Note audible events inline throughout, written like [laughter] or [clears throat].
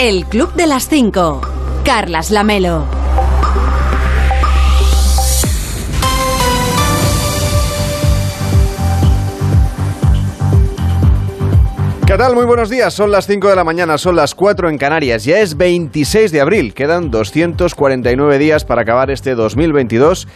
El Club de las 5. Carlas Lamelo. ¿Qué tal? Muy buenos días. Son las 5 de la mañana, son las 4 en Canarias. Ya es 26 de abril. Quedan 249 días para acabar este 2022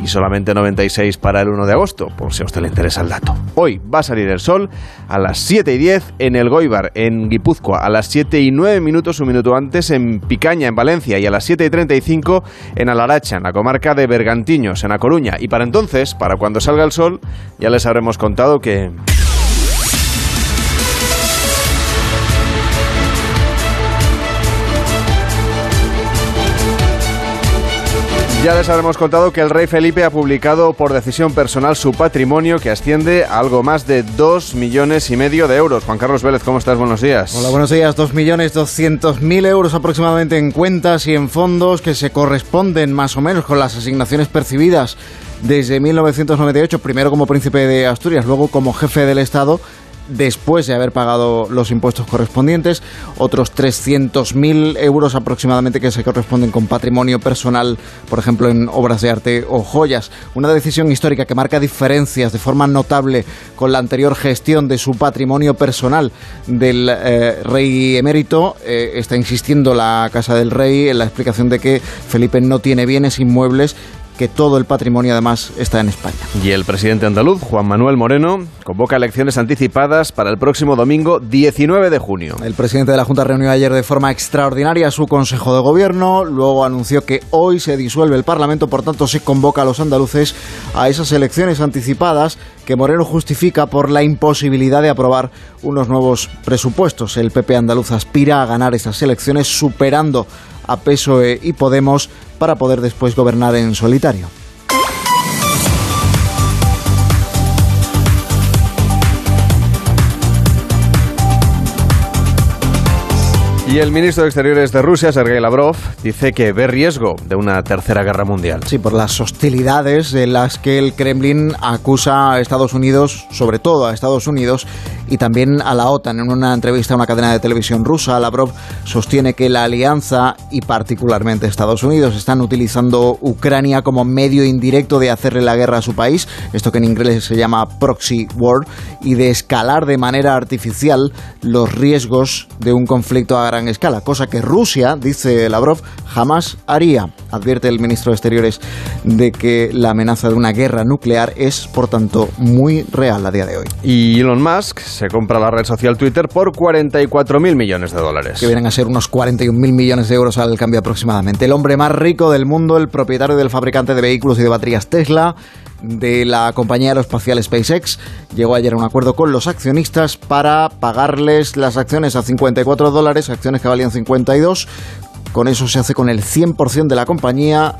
y solamente 96 para el 1 de agosto, por si a usted le interesa el dato. Hoy va a salir el sol a las 7 y 10 en el Goibar, en Guipúzcoa, a las 7 y 9 minutos, un minuto antes en Picaña, en Valencia, y a las 7 y 35 en Alaracha, en la comarca de Bergantiños, en A Coruña. Y para entonces, para cuando salga el sol, ya les habremos contado que... Ya les habremos contado que el rey Felipe ha publicado por decisión personal su patrimonio que asciende a algo más de 2 millones y medio de euros. Juan Carlos Vélez, ¿cómo estás? Buenos días. Hola, buenos días. 2 millones 200 mil euros aproximadamente en cuentas y en fondos que se corresponden más o menos con las asignaciones percibidas desde 1998, primero como príncipe de Asturias, luego como jefe del Estado después de haber pagado los impuestos correspondientes, otros 300.000 euros aproximadamente que se corresponden con patrimonio personal, por ejemplo, en obras de arte o joyas. Una decisión histórica que marca diferencias de forma notable con la anterior gestión de su patrimonio personal del eh, rey emérito. Eh, está insistiendo la Casa del Rey en la explicación de que Felipe no tiene bienes inmuebles que todo el patrimonio además está en España. Y el presidente andaluz, Juan Manuel Moreno, convoca elecciones anticipadas para el próximo domingo 19 de junio. El presidente de la Junta reunió ayer de forma extraordinaria su Consejo de Gobierno, luego anunció que hoy se disuelve el Parlamento, por tanto se convoca a los andaluces a esas elecciones anticipadas que Moreno justifica por la imposibilidad de aprobar unos nuevos presupuestos. El PP andaluz aspira a ganar esas elecciones superando a PSOE y Podemos para poder después gobernar en solitario. Y el ministro de Exteriores de Rusia, Sergei Lavrov, dice que ve riesgo de una tercera guerra mundial. Sí, por las hostilidades de las que el Kremlin acusa a Estados Unidos, sobre todo a Estados Unidos, y también a la OTAN. En una entrevista a una cadena de televisión rusa, Lavrov sostiene que la alianza y particularmente Estados Unidos están utilizando Ucrania como medio indirecto de hacerle la guerra a su país, esto que en inglés se llama proxy war, y de escalar de manera artificial los riesgos de un conflicto a gran escala, cosa que Rusia, dice Lavrov, jamás haría. Advierte el ministro de Exteriores de que la amenaza de una guerra nuclear es, por tanto, muy real a día de hoy. Y Elon Musk se compra la red social Twitter por 44 mil millones de dólares. Que vienen a ser unos 41 mil millones de euros al cambio aproximadamente. El hombre más rico del mundo, el propietario del fabricante de vehículos y de baterías Tesla, de la compañía aeroespacial SpaceX llegó ayer a un acuerdo con los accionistas para pagarles las acciones a 54 dólares, acciones que valían 52. Con eso se hace con el 100% de la compañía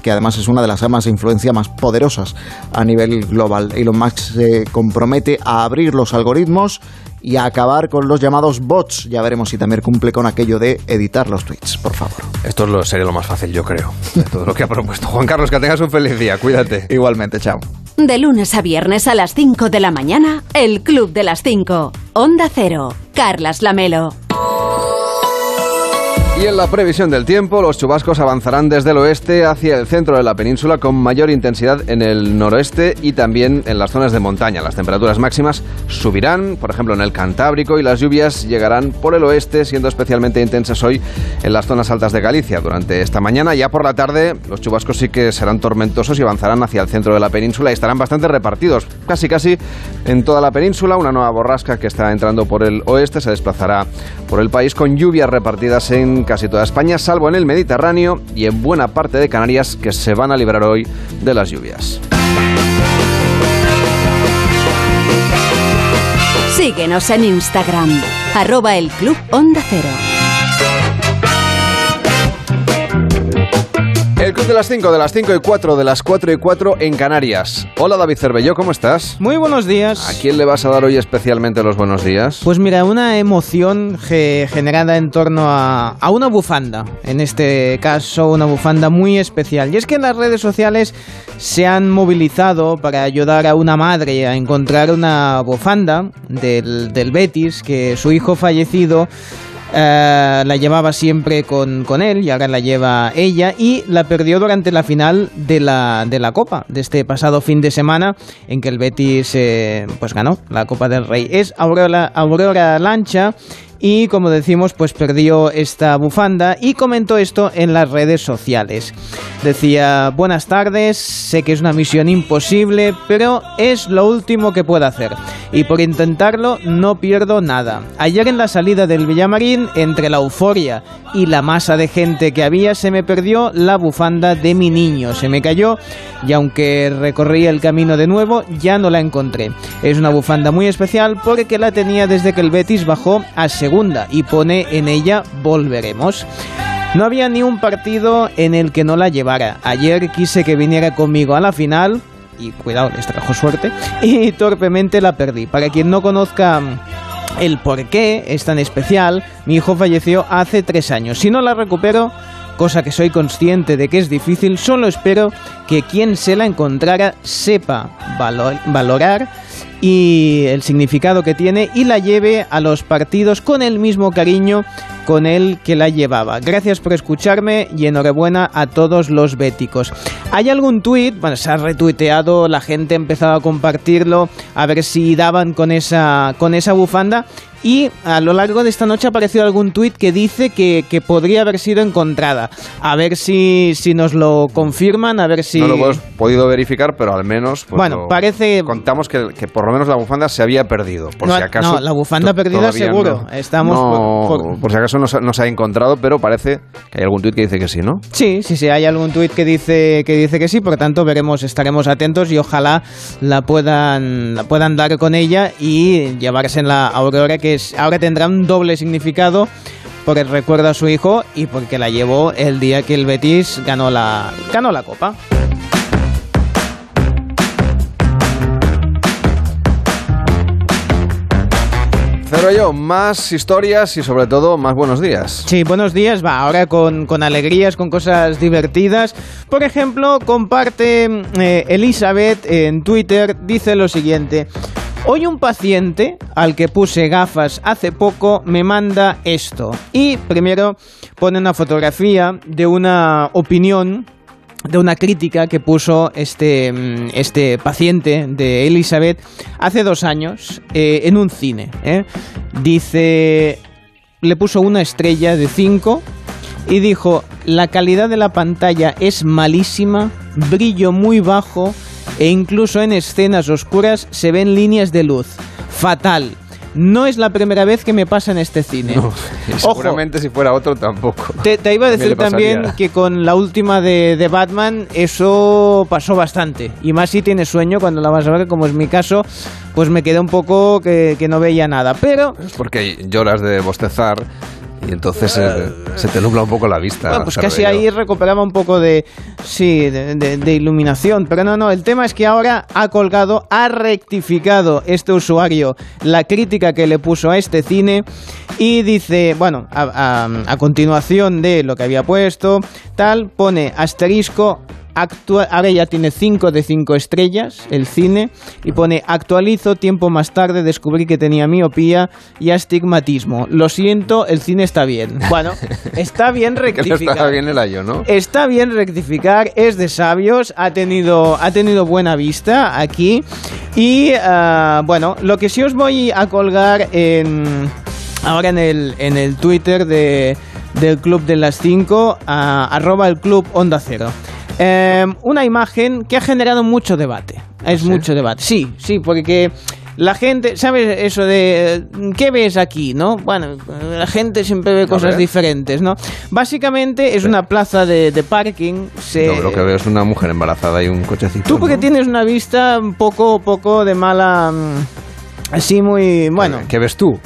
que además es una de las armas de influencia más poderosas a nivel global. Elon Musk se compromete a abrir los algoritmos y a acabar con los llamados bots. Ya veremos si también cumple con aquello de editar los tweets, por favor. Esto es lo, sería lo más fácil, yo creo, de todo lo que ha propuesto. Juan Carlos, que tengas un feliz día, cuídate. Igualmente, chao. De lunes a viernes a las 5 de la mañana, el Club de las 5. Onda Cero. Carlas Lamelo. Y en la previsión del tiempo, los chubascos avanzarán desde el oeste hacia el centro de la península con mayor intensidad en el noroeste y también en las zonas de montaña. Las temperaturas máximas subirán, por ejemplo, en el Cantábrico y las lluvias llegarán por el oeste, siendo especialmente intensas hoy en las zonas altas de Galicia. Durante esta mañana, ya por la tarde, los chubascos sí que serán tormentosos y avanzarán hacia el centro de la península y estarán bastante repartidos, casi casi en toda la península. Una nueva borrasca que está entrando por el oeste se desplazará por el país con lluvias repartidas en casi toda España, salvo en el Mediterráneo y en buena parte de Canarias, que se van a librar hoy de las lluvias. Síguenos en Instagram, arroba el Club Onda Cero. El Club de las 5, de las 5 y 4, de las 4 y 4 en Canarias. Hola David Cervelló, ¿cómo estás? Muy buenos días. ¿A quién le vas a dar hoy especialmente los buenos días? Pues mira, una emoción ge- generada en torno a, a una bufanda. En este caso, una bufanda muy especial. Y es que en las redes sociales se han movilizado para ayudar a una madre a encontrar una bufanda del, del Betis que su hijo fallecido Eh, la llevaba siempre con, con, él y ahora la lleva ella y la perdió durante la final de la, de la Copa, de este pasado fin de semana en que el Betis eh, pues ganó la Copa del Rey. Es Aurora, Aurora Lancha y como decimos pues perdió esta bufanda y comentó esto en las redes sociales. Decía, buenas tardes, sé que es una misión imposible, pero es lo último que puedo hacer y por intentarlo no pierdo nada. Ayer en la salida del Villamarín, entre la euforia y la masa de gente que había, se me perdió la bufanda de mi niño, se me cayó y aunque recorrí el camino de nuevo, ya no la encontré. Es una bufanda muy especial porque la tenía desde que el Betis bajó a y pone en ella volveremos. No había ni un partido en el que no la llevara. Ayer quise que viniera conmigo a la final y cuidado, les trajo suerte [laughs] y torpemente la perdí. Para quien no conozca el por qué es tan especial, mi hijo falleció hace tres años. Si no la recupero, cosa que soy consciente de que es difícil, solo espero que quien se la encontrara sepa valorar y el significado que tiene y la lleve a los partidos con el mismo cariño con el que la llevaba. Gracias por escucharme y enhorabuena a todos los béticos. ¿Hay algún tuit? Bueno, se ha retuiteado, la gente ha empezado a compartirlo, a ver si daban con esa, con esa bufanda y a lo largo de esta noche ha aparecido algún tuit que dice que, que, podría haber sido encontrada. A ver si, si nos lo confirman, a ver si... No lo hemos podido verificar, pero al menos... Pues bueno, parece... Contamos que, que, por lo menos la bufanda se había perdido, por no, si acaso... No, la bufanda perdida seguro. No, Estamos por, por, si acaso no, no, se ha encontrado, pero parece que hay algún tuit que dice que sí, ¿no? Sí, sí, sí, hay algún tuit que dice, que dice que sí, por tanto veremos, estaremos atentos y ojalá la puedan, puedan dar con ella y llevarse en la Aurora, que ahora tendrá un doble significado porque recuerda a su hijo y porque la llevó el día que el Betis ganó la, ganó la Copa. Cero yo, más historias y sobre todo más buenos días. Sí, buenos días, va, ahora con, con alegrías, con cosas divertidas. Por ejemplo, comparte eh, Elizabeth en Twitter, dice lo siguiente. Hoy un paciente al que puse gafas hace poco me manda esto. Y primero pone una fotografía de una opinión de una crítica que puso este, este paciente de Elizabeth hace dos años eh, en un cine. ¿eh? Dice, le puso una estrella de cinco y dijo, la calidad de la pantalla es malísima, brillo muy bajo e incluso en escenas oscuras se ven líneas de luz. Fatal. No es la primera vez que me pasa en este cine. No, [laughs] seguramente si fuera otro tampoco. Te, te iba a decir también, también que con la última de, de, Batman eso pasó bastante. Y más si tienes sueño cuando la vas a ver, como es mi caso, pues me quedé un poco que, que no veía nada. Pero... Es porque lloras de bostezar y entonces eh, se te nubla un poco la vista. Bueno, pues casi ahí recuperaba un poco de, sí, de, de, de, iluminación. Pero no, no, el tema es que ahora ha colgado, ha rectificado este usuario la crítica que le puso a este cine y dice, bueno, a, a, a continuación de lo que había puesto, tal, pone asterisco Actua ahora ya tiene 5 de 5 estrellas el cine y pone actualizo tiempo más tarde descubrí que tenía miopía y astigmatismo. Lo siento, el cine está bien. [laughs] Bueno, está bien [laughs] rectificar. está bien el ayo, ¿no? Está bien rectificar, es de sabios, ha tenido, ha tenido buena vista aquí y uh, bueno, lo que sí os voy a colgar en ahora en el, en el Twitter de, del Club de las 5, uh, arroba el Club Onda Cero. Eh, una imagen que ha generado mucho debate. Es ¿Sí? mucho debate. Sí, sí, porque la gente, ¿sabes eso de qué ves aquí, no? Bueno, la gente siempre ve cosas diferentes, ¿no? Básicamente es una plaza de, de parking. Se... Lo que veo es una mujer embarazada y un cochecito. Tú porque ¿no? tienes una vista un poco, poco de mala, así muy, bueno. ¿Qué ves tú?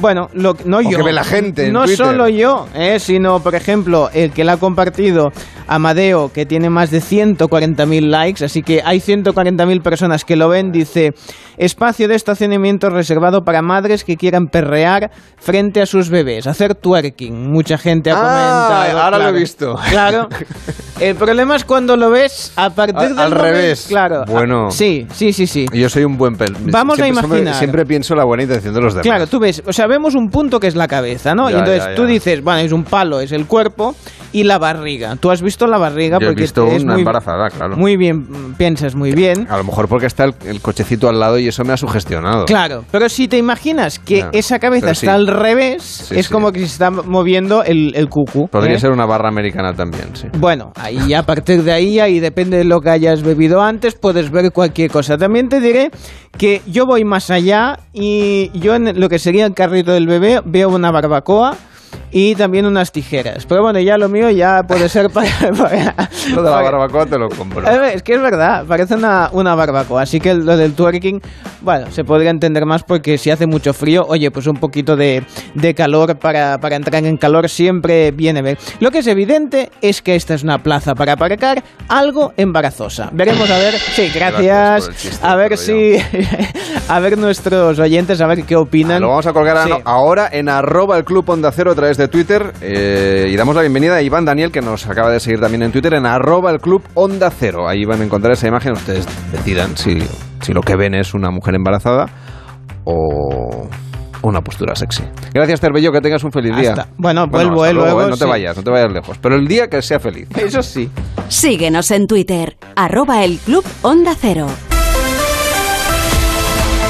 Bueno, lo, no o yo. Que ve la gente. no Twitter. solo yo, eh, sino, por ejemplo, el que la ha compartido, Amadeo, que tiene más de 140.000 likes, así que hay 140.000 personas que lo ven, dice, espacio de estacionamiento reservado para madres que quieran perrear frente a sus bebés, hacer twerking. Mucha gente ha ah, comentado. Ahora claro, lo he visto. Claro. [laughs] El problema es cuando lo ves a partir al, del al momento, revés. Claro. Bueno. Sí, sí, sí, sí. Yo soy un buen pel. Vamos siempre, a imaginar. Siempre pienso la buena intención de los demás. Claro, tú ves, o sea, sabemos un punto que es la cabeza, ¿no? Ya, y entonces ya, tú ya. dices, bueno, es un palo, es el cuerpo y la barriga. Tú has visto la barriga Yo he porque visto es una muy, embarazada, claro. muy bien, piensas muy bien. A lo mejor porque está el, el cochecito al lado y eso me ha sugestionado. Claro, pero si te imaginas que esa cabeza pero está sí. al revés, Sí, es sí. como que se está moviendo el, el cucu. Podría ¿eh? ser una barra americana también, sí. Bueno, ahí a partir de ahí, ahí depende de lo que hayas bebido antes, puedes ver cualquier cosa. También te diré que yo voy más allá y yo en lo que sería el carrito del bebé veo una barbacoa y también unas tijeras. Pero bueno, ya lo mío ya puede ser para... [laughs] para- Lo de la barbacoa te lo compro. ver, es que es verdad, parece una, una barbacoa. Así que lo del twerking, bueno, se podría entender más porque si hace mucho frío, oye, pues un poquito de, de calor para, para entrar en calor siempre viene bien. Lo que es evidente es que esta es una plaza para aparcar algo embarazosa. Veremos a ver. Sí, Gracias chiste, a ver si. [laughs] a ver nuestros oyentes, a ver qué opinan. Ah, Lo vamos a colgar Sí. ahora en arroba el club Onda Cero a través de Twitter eh, y damos la bienvenida a Iván Daniel que nos acaba de seguir también en Twitter en arroba el club Onda Cero. Ahí van a encontrar esa imagen, ustedes decidan si, si lo que ven es una mujer embarazada o una postura sexy. Gracias Terbello, que tengas un feliz día. Bueno, vuelvo, eh, luego, luego, eh, no te vayas, no te vayas lejos. Pero el día que sea feliz. Eso sí. Síguenos en Twitter, arroba el Club Onda Cero.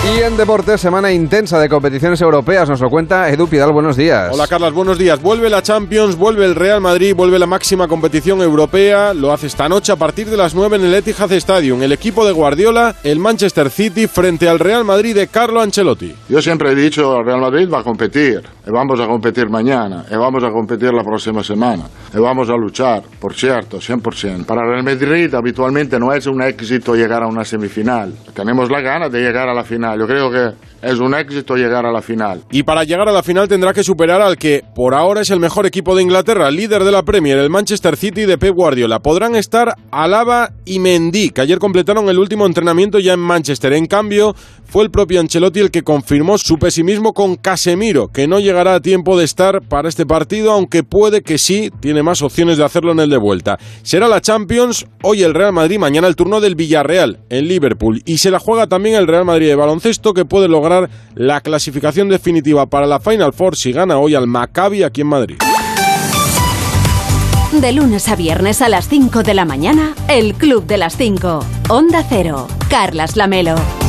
Y en deportes, semana intensa de competiciones europeas, nos lo cuenta Edu Pidal, buenos días. Hola Carlas, buenos días. Vuelve la Champions, vuelve el Real Madrid, vuelve la máxima competición europea. Lo hace esta noche a partir de las 9 en el Etihad Stadium. El equipo de Guardiola, el Manchester City, frente al Real Madrid de Carlo Ancelotti. Yo siempre he dicho, el Real Madrid va a competir, y vamos a competir mañana, y vamos a competir la próxima semana, y vamos a luchar, por cierto, 100%. Para el Real Madrid habitualmente no es un éxito llegar a una semifinal, tenemos la gana de llegar a la final, yo creo que es un éxito llegar a la final. Y para llegar a la final tendrá que superar al que por ahora es el mejor equipo de Inglaterra, líder de la Premier, el Manchester City de Pep Guardiola. Podrán estar Alaba y Mendy, que ayer completaron el último entrenamiento ya en Manchester. En cambio, fue el propio Ancelotti el que confirmó su pesimismo con Casemiro, que no llegará a tiempo de estar para este partido, aunque puede que sí, tiene más opciones de hacerlo en el de vuelta. Será la Champions, hoy el Real Madrid, mañana el turno del Villarreal en Liverpool. Y se la juega también el Real Madrid de baloncesto, que puede lograr la clasificación definitiva para la Final Four si gana hoy al Maccabi aquí en Madrid. De lunes a viernes a las 5 de la mañana, el Club de las 5. Onda Cero, Carlas Lamelo.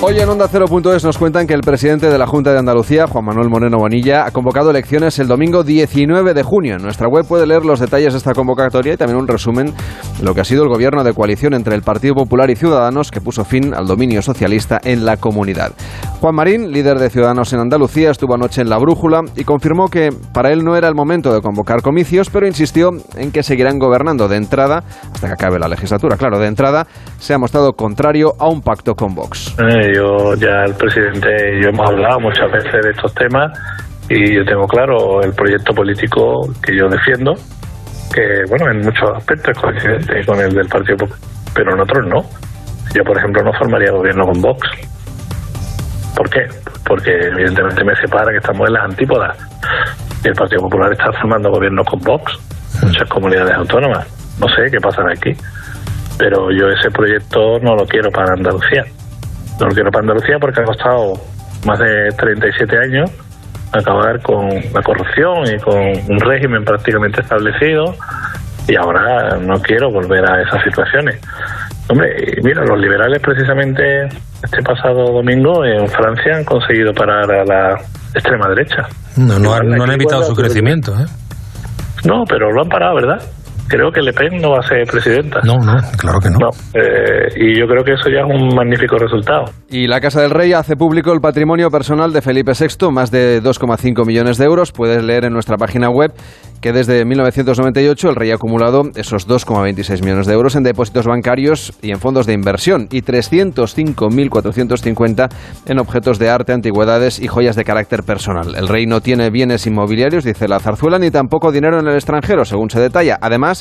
Hoy en Onda Cero.es nos cuentan que el presidente de la Junta de Andalucía, Juan Manuel Moreno Bonilla, ha convocado elecciones el domingo 19 de junio. En nuestra web puede leer los detalles de esta convocatoria y también un resumen de lo que ha sido el gobierno de coalición entre el Partido Popular y Ciudadanos que puso fin al dominio socialista en la comunidad. Juan Marín, líder de Ciudadanos en Andalucía, estuvo anoche en La Brújula y confirmó que para él no era el momento de convocar comicios, pero insistió en que seguirán gobernando de entrada hasta que acabe la legislatura. Claro, de entrada se ha mostrado contrario a un pacto con Vox. Eh, yo ya el presidente y yo hemos hablado muchas veces de estos temas y yo tengo claro el proyecto político que yo defiendo, que bueno, en muchos aspectos es coincidente con el del Partido Popular, pero en otros no. Yo, por ejemplo, no formaría gobierno con Vox. ¿Por qué? Porque evidentemente me separa que estamos en las antípodas. Y el Partido Popular está formando gobierno con Vox, muchas comunidades autónomas. No sé qué pasará aquí. Pero yo ese proyecto no lo quiero para Andalucía. No lo quiero para Andalucía porque ha costado más de 37 años acabar con la corrupción y con un régimen prácticamente establecido y ahora no quiero volver a esas situaciones. Hombre, y mira, los liberales precisamente este pasado domingo en Francia han conseguido parar a la extrema derecha. No, no, han- no han evitado su crecimiento, ¿eh? No, pero lo han parado, ¿verdad? Creo que Le Pen no va a ser presidenta. No, no, claro que no. No, eh, y yo creo que eso ya es un magnífico resultado. Y la Casa del Rey hace público el patrimonio personal de Felipe VI, más de 2,5 millones de euros. Puedes leer en nuestra página web que desde 1998 el rey ha acumulado esos 2,26 millones de euros en depósitos bancarios y en fondos de inversión y 305.450 en objetos de arte, antigüedades y joyas de carácter personal. El rey no tiene bienes inmobiliarios, dice la zarzuela, ni tampoco dinero en el extranjero, según se detalla. Además,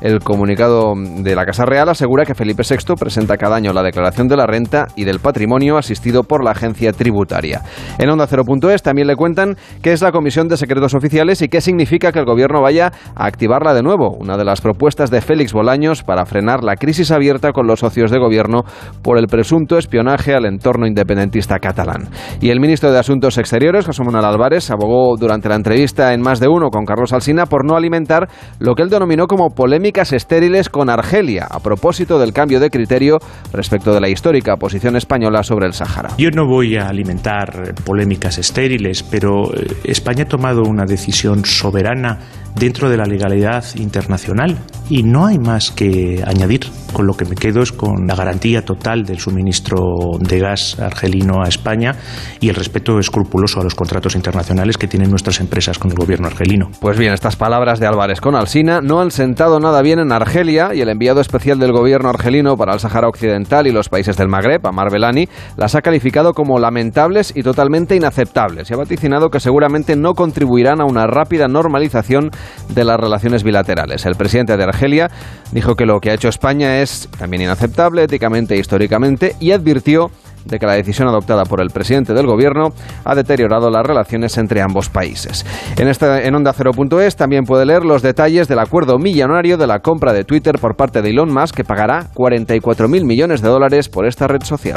El comunicado de la Casa Real asegura que Felipe VI presenta cada año la declaración de la renta y del patrimonio asistido por la agencia tributaria. En Onda 0.es también le cuentan qué es la Comisión de Secretos Oficiales y qué significa que el gobierno vaya a activarla de nuevo, una de las propuestas de Félix Bolaños para frenar la crisis abierta con los socios de gobierno por el presunto espionaje al entorno independentista catalán. Y el ministro de Asuntos Exteriores, José Manuel Álvarez, abogó durante la entrevista en Más de Uno con Carlos Alsina por no alimentar lo que él denominó como polémicas estériles con Argelia, a propósito del cambio de criterio respecto de la histórica posición española sobre el Sáhara. Yo no voy a alimentar polémicas estériles, pero eh, España ha tomado una decisión soberana dentro de la legalidad internacional y no hay más que añadir. Con lo que me quedo es con la garantía total del suministro de gas argelino a España y el respeto escrupuloso a los contratos internacionales que tienen nuestras empresas con el gobierno argelino. Pues bien, estas palabras de Álvarez con Alsina no han sentado nada bien en Argelia y el enviado especial del gobierno argelino para el Sahara Occidental y los países del Magreb, Amar Belani, las ha calificado como lamentables y totalmente inaceptables y ha vaticinado que seguramente no contribuirán a una rápida normalización de las relaciones bilaterales. El presidente de Argelia dijo que lo que ha hecho España es también inaceptable éticamente e históricamente y advirtió de que la decisión adoptada por el presidente del gobierno ha deteriorado las relaciones entre ambos países. En, esta, en Onda 0.es también puede leer los detalles del acuerdo millonario de la compra de Twitter por parte de Elon Musk, que pagará 44.000 millones de dólares por esta red social.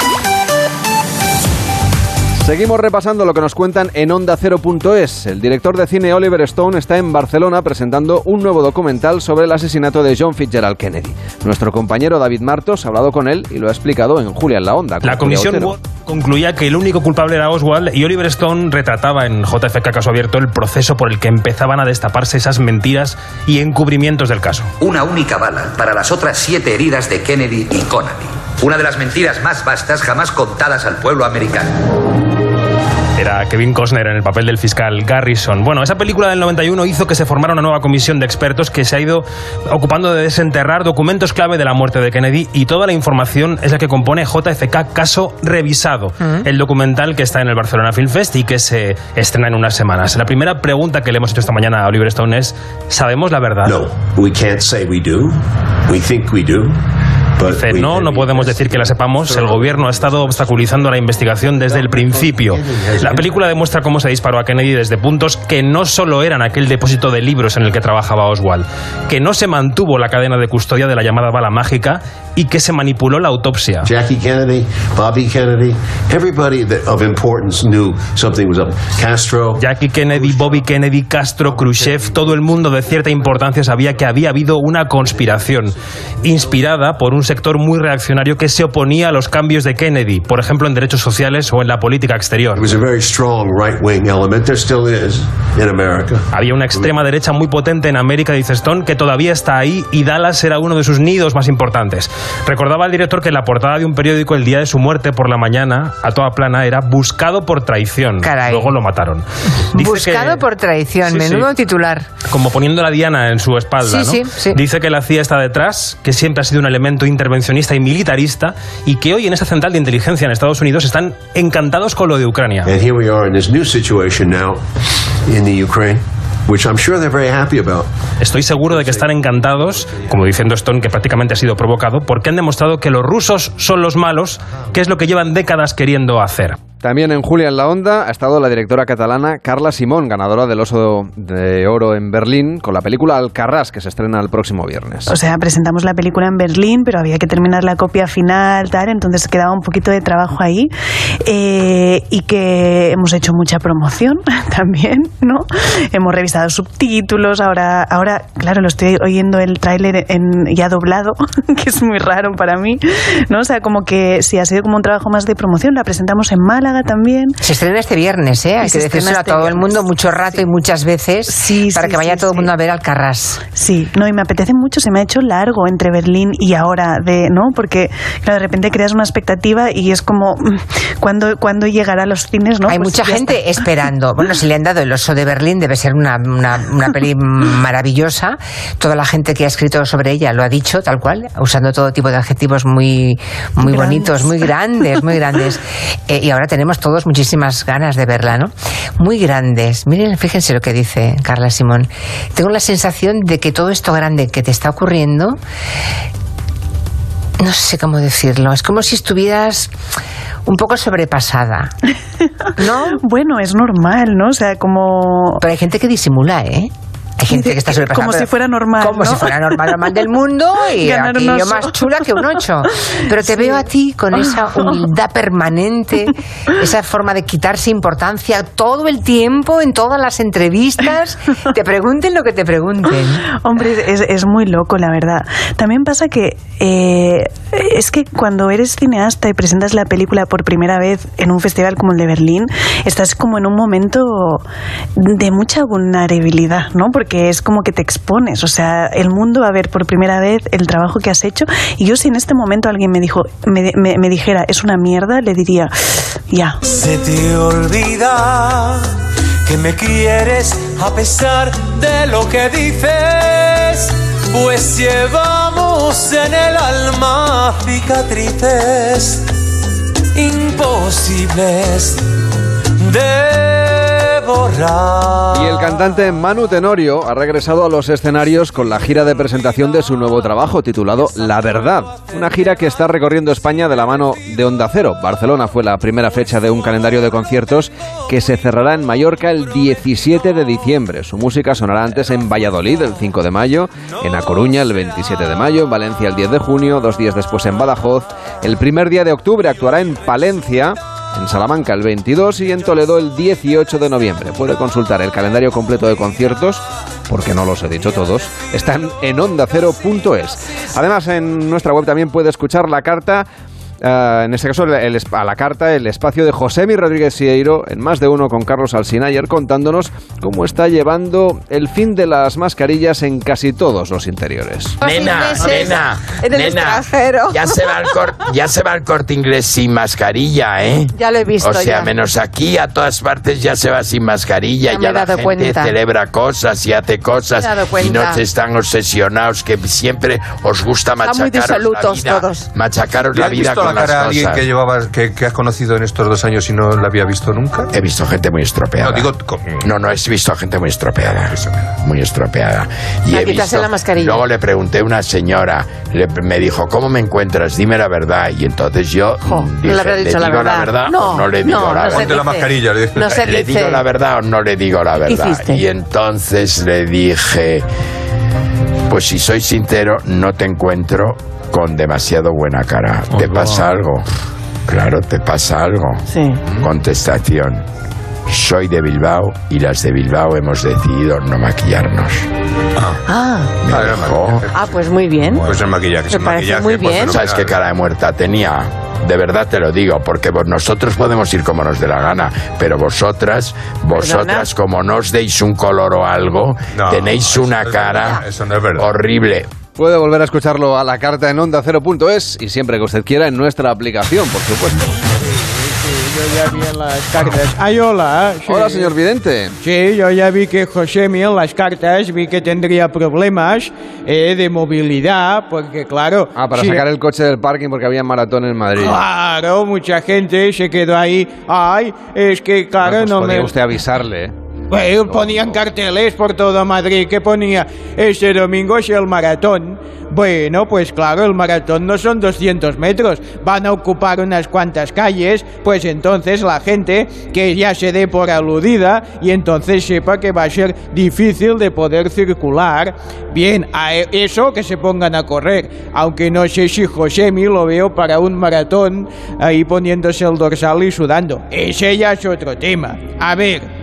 Seguimos repasando lo que nos cuentan en Onda 0.es. El director de cine Oliver Stone está en Barcelona presentando un nuevo documental sobre el asesinato de John Fitzgerald Kennedy. Nuestro compañero David Martos ha hablado con él y lo ha explicado en Julia en la Onda. La comisión concluía que el único culpable era Oswald y Oliver Stone retrataba en JFK Caso Abierto el proceso por el que empezaban a destaparse esas mentiras y encubrimientos del caso. Una única bala para las otras siete heridas de Kennedy y Connolly. Una de las mentiras más vastas jamás contadas al pueblo americano. Era Kevin Costner en el papel del fiscal Garrison. Bueno, esa película del 91 hizo que se formara una nueva comisión de expertos que se ha ido ocupando de desenterrar documentos clave de la muerte de Kennedy y toda la información es la que compone JFK Caso Revisado, el documental que está en el Barcelona Film Fest y que se estrena en unas semanas. La primera pregunta que le hemos hecho esta mañana a Oliver Stone es, ¿sabemos la verdad? No, we can't say we do. We think we do. Dice, no, no podemos decir que la sepamos. El gobierno ha estado obstaculizando la investigación desde el principio. La película demuestra cómo se disparó a Kennedy desde puntos que no solo eran aquel depósito de libros en el que trabajaba Oswald, que no se mantuvo la cadena de custodia de la llamada bala mágica y que se manipuló la autopsia. Jackie Kennedy, Bobby Kennedy, everybody of importance knew something was up. Castro. Jackie Kennedy, Bobby Kennedy, Castro, Khrushchev, todo el mundo de cierta importancia sabía que había habido una conspiración inspirada por un sector muy reaccionario que se oponía a los cambios de Kennedy, por ejemplo en derechos sociales o en la política exterior. Había una extrema derecha muy potente en América, dice Stone, que todavía está ahí y Dallas era uno de sus nidos más importantes. Recordaba el director que en la portada de un periódico el día de su muerte por la mañana, a toda plana, era buscado por traición. Caray. Luego lo mataron. buscado por traición, Sí, menudo sí. titular. Como poniendo la diana en su espalda, Sí, ¿no? sí, sí. Dice que la CIA está detrás, que siempre ha sido un elemento intervencionista y militarista y que hoy en esa central de inteligencia en Estados Unidos están encantados con lo de Ucrania. And here we are in this new situation now in the Ukraine, which I'm sure they're very happy about. Estoy seguro de que están encantados, como diciendo Stone, que prácticamente ha sido provocado, porque han demostrado que los rusos son los malos, que es lo que llevan décadas queriendo hacer. También en Julia en la Onda ha estado la directora catalana Carla Simón, ganadora del Oso de Oro en Berlín, con la película Alcarrás, que se estrena el próximo viernes. O sea, presentamos la película en Berlín, pero había que terminar la copia final, tal, entonces quedaba un poquito de trabajo ahí. Eh, y que hemos hecho mucha promoción [laughs] también, ¿no? Hemos revisado subtítulos, ahora, ahora claro, lo estoy oyendo el tráiler en, ya doblado, [laughs] que es muy raro para mí, ¿no? O sea, como que sí, ha sido como un trabajo más de promoción, la presentamos en Málaga también. Se estrena este viernes, ¿eh? Hay que decírselo a este todo el mundo mucho rato y muchas veces para sí, que vaya sí, todo el mundo a ver Alcarrás. Sí, no, y me apetece mucho, se me ha hecho largo entre Berlín y ahora, de, ¿no? Porque, claro, de repente creas una expectativa y es como, mm, ¿cuándo, ¿cuándo llegará a los cines, no? Hay Pues mucha gente está. esperando. [laughs] Bueno, si le han dado el oso de Berlín, debe ser una, una, una peli [laughs] maravillosa. Toda la gente que ha escrito sobre ella lo ha dicho, tal cual, usando todo tipo de adjetivos muy, muy Grandes. bonitos, muy grandes, muy grandes. [laughs] Eh, y ahora tenemos tenemos todos muchísimas ganas de verla, ¿no? Muy grandes. Miren, fíjense lo que dice Carla Simón. Tengo la sensación de que todo esto grande que te está ocurriendo no sé cómo decirlo, es como si estuvieras un poco sobrepasada. ¿No? [laughs] bueno, es normal, ¿no? O sea, como... Pero hay gente que disimula, ¿eh? Hay gente que está sobrepasada. Como si fuera normal. Como ¿no? si fuera normal, normal del mundo y [laughs] Ganar aquí yo más chula que un ocho. Pero te Sí. veo a ti con esa [laughs] humildad permanente, esa forma de quitarse importancia todo el tiempo, en todas las entrevistas. [laughs] Te pregunten lo que te pregunten. Hombre, es, es muy loco, la verdad. También pasa que eh, es que cuando eres cineasta y presentas la película por primera vez en un festival como el de Berlín, estás como en un momento de mucha vulnerabilidad, ¿no? Porque es como que te expones, o sea, el mundo va a ver por primera vez el trabajo que has hecho. Y yo si en este momento alguien me dijo, me, me- me dijera es una mierda, le diría ya. Se te olvida que me quieres a pesar de lo que dices, pues llevamos en el alma cicatrices imposibles de Y el cantante Manu Tenorio ha regresado a los escenarios con la gira de presentación de su nuevo trabajo titulado La Verdad. Una gira que está recorriendo España de la mano de Onda Cero. Barcelona fue la primera fecha de un calendario de conciertos que se cerrará en Mallorca el 17 de diciembre. Su música sonará antes en Valladolid el 5 de mayo, en A Coruña el 27 de mayo, en Valencia el 10 de junio, dos días después en Badajoz. El primer día de octubre actuará en Palencia en Salamanca el 22 y en Toledo el 18 de noviembre. Puede consultar el calendario completo de conciertos, porque no los he dicho todos, están en ondacero.es. Además, en nuestra web también puede escuchar la carta. Eh, en este caso, el- el a la carta, el espacio de Josemi Rodríguez Sieiro, en más de uno con Carlos Alsina, ayer contándonos cómo está llevando el fin de las mascarillas en casi todos los interiores. Nena, nena, en el nena, extranjero. ya se va el cor- ya se va el corte inglés sin mascarilla, ¿eh? Ya lo he visto, O sea, ya. menos aquí, a todas partes ya se va sin mascarilla, Ya ya, la gente cuenta. celebra cosas y hace cosas y no se están obsesionados que siempre os gusta machacaros la vida, todos. machacaros ¿Le la vida con cara a alguien cosas. que llevabas, que, que has conocido en estos dos años y no la había visto nunca? He visto gente muy estropeada. No, digo, No, no, he visto gente muy estropeada. Muy estropeada. Y he visto- la mascarilla. Luego le pregunté a una señora, le- me dijo, ¿cómo me encuentras? Dime la verdad. Y entonces yo dije, le habrá dicho la digo verdad. la verdad No, o no le digo no, la verdad? Ponte la mascarilla, le- No se [laughs] ¿Le dice. digo la verdad o no le digo la ¿Qué verdad? hiciste? Y entonces le dije, pues si soy sincero, no te encuentro con demasiado buena cara. ¿Te pasa algo? Claro, te pasa algo. Sí. Contestación. Soy de Bilbao y las de Bilbao hemos decidido no maquillarnos. Ah, Me dejó. ah, pues muy bien. Pues el maquillaje, Me el parece maquillaje. muy pues, bien. ¿Sabes qué cara de muerta tenía? De verdad te lo digo, porque vos- nosotros podemos ir como nos dé la gana, pero vosotras, vosotras, como no os deis un color o algo, No, tenéis una cara no horrible. Puede volver a escucharlo a la carta en onda0.es y siempre que usted quiera en nuestra aplicación, por supuesto. Yo ya vi en las cartas. Ay, hola. sí. Hola, señor Vidente. Sí, yo ya vi que Josemi en las cartas vi que tendría problemas eh, de movilidad, porque claro... Ah, para sí, sacar el coche del parking porque había maratón en Madrid. Claro, mucha gente se quedó ahí. Ay, es que claro, Bueno, pues no podría me... usted avisarle, ¿eh? Bueno, ponían carteles por todo Madrid que ponía este domingo es el maratón. Bueno, pues claro, el maratón no son 200 metros, van a ocupar unas cuantas calles, pues entonces la gente que ya se dé por aludida y entonces sepa que va a ser difícil de poder circular. Bien, a e- eso que se pongan a correr, aunque no sé si Josemi lo veo para un maratón ahí poniéndose el dorsal y sudando. Ese ya es otro tema. A ver.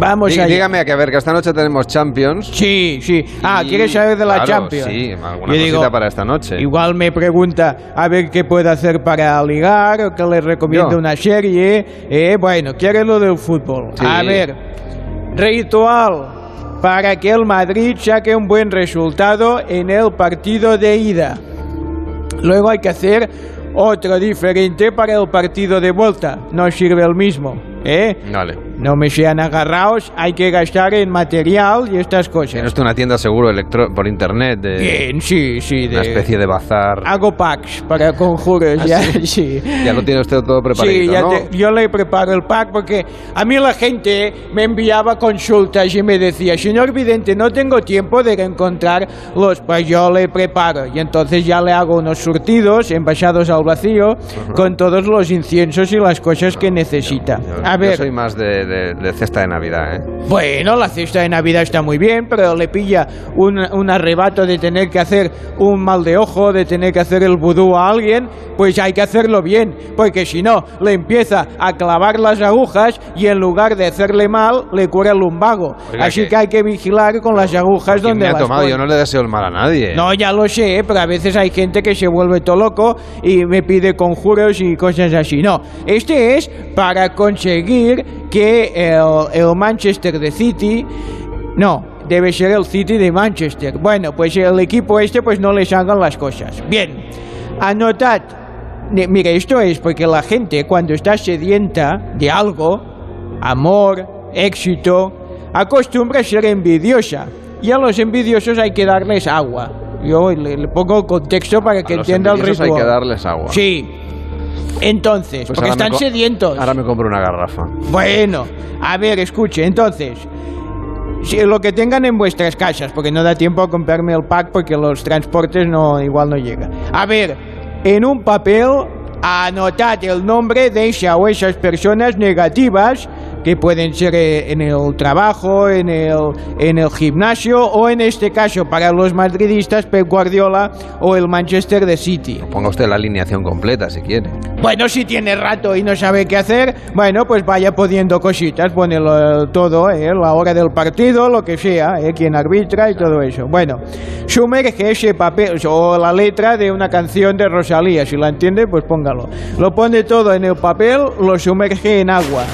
Vamos allá. Dígame que a ver, que esta noche tenemos Champions. Sí, sí. Ah, ¿quieres saber de la claro, Champions? Sí, alguna Yo cosita digo, para esta noche. Igual me pregunta a ver qué puede hacer para ligar o que le recomiende Yo. una serie. Eh, bueno, quiere lo del fútbol. Sí. A ver, ritual para que el Madrid saque un buen resultado en el partido de ida. Luego hay que hacer otro diferente para el partido de vuelta. No sirve el mismo. ¿eh? Vale. No me sean agarrados, hay que gastar en material y estas cosas. Usted una tienda seguro electro por internet de Bien, sí, sí. una de- especie de bazar. Hago packs para conjuros, ¿Ah, ya, sí? [laughs] sí. Ya lo tiene usted todo preparadito, Sí, ya ¿no? te- yo le preparo el pack porque a mí la gente me enviaba consultas y me decía, señor vidente, no tengo tiempo de encontrar los, pues yo le preparo y entonces ya le hago unos surtidos envasados al vacío con todos los inciensos y las cosas que necesita. A Yo ver, soy más de, de- de cesta de Navidad, ¿eh? bueno, la cesta de Navidad está muy bien, pero le pilla un, un arrebato de tener que hacer un mal de ojo, de tener que hacer el vudú a alguien, pues hay que hacerlo bien, porque si no, le empieza a clavar las agujas y en lugar de hacerle mal, le cura el lumbago. Oiga, Así que- que hay que vigilar con las agujas ¿Quién donde me ha las tomado? Yo no le deseo el mal a nadie. No, ya lo sé, pero a veces hay gente que se vuelve todo loco y me pide conjuros y cosas así. No, este es para conseguir que el, el Manchester de City... No, debe ser el City de Manchester. Bueno, pues el equipo este pues no les hagan las cosas. Bien, anotad. Mire, esto es porque la gente cuando está sedienta de algo, amor, éxito, acostumbra a ser envidiosa. Y a los envidiosos hay que darles agua. Yo le, le pongo el contexto para que A los entienda el ritual. hay que darles agua. Sí. Entonces, Pues porque están sedientos. Ahora me compro una garrafa. Bueno, a ver, escuche, entonces, si lo que tengan en vuestras casas, porque no da tiempo a comprarme el pack porque los transportes no igual no llegan. A ver, en un papel anotad el nombre de esa o esas personas negativas que pueden ser eh, en el trabajo, en el, en el gimnasio o en este caso para los madridistas Pep Guardiola o el Manchester de City. Ponga usted la alineación completa si quiere. Bueno, si tiene rato y no sabe qué hacer, bueno, pues vaya poniendo cositas, pone lo- todo, ¿eh? la hora del partido, lo que sea, ¿eh? quien arbitra y todo eso. Bueno, sumerge ese papel o la letra de una canción de Rosalía, si la entiende, pues póngalo. Lo pone todo en el papel, lo sumerge en agua.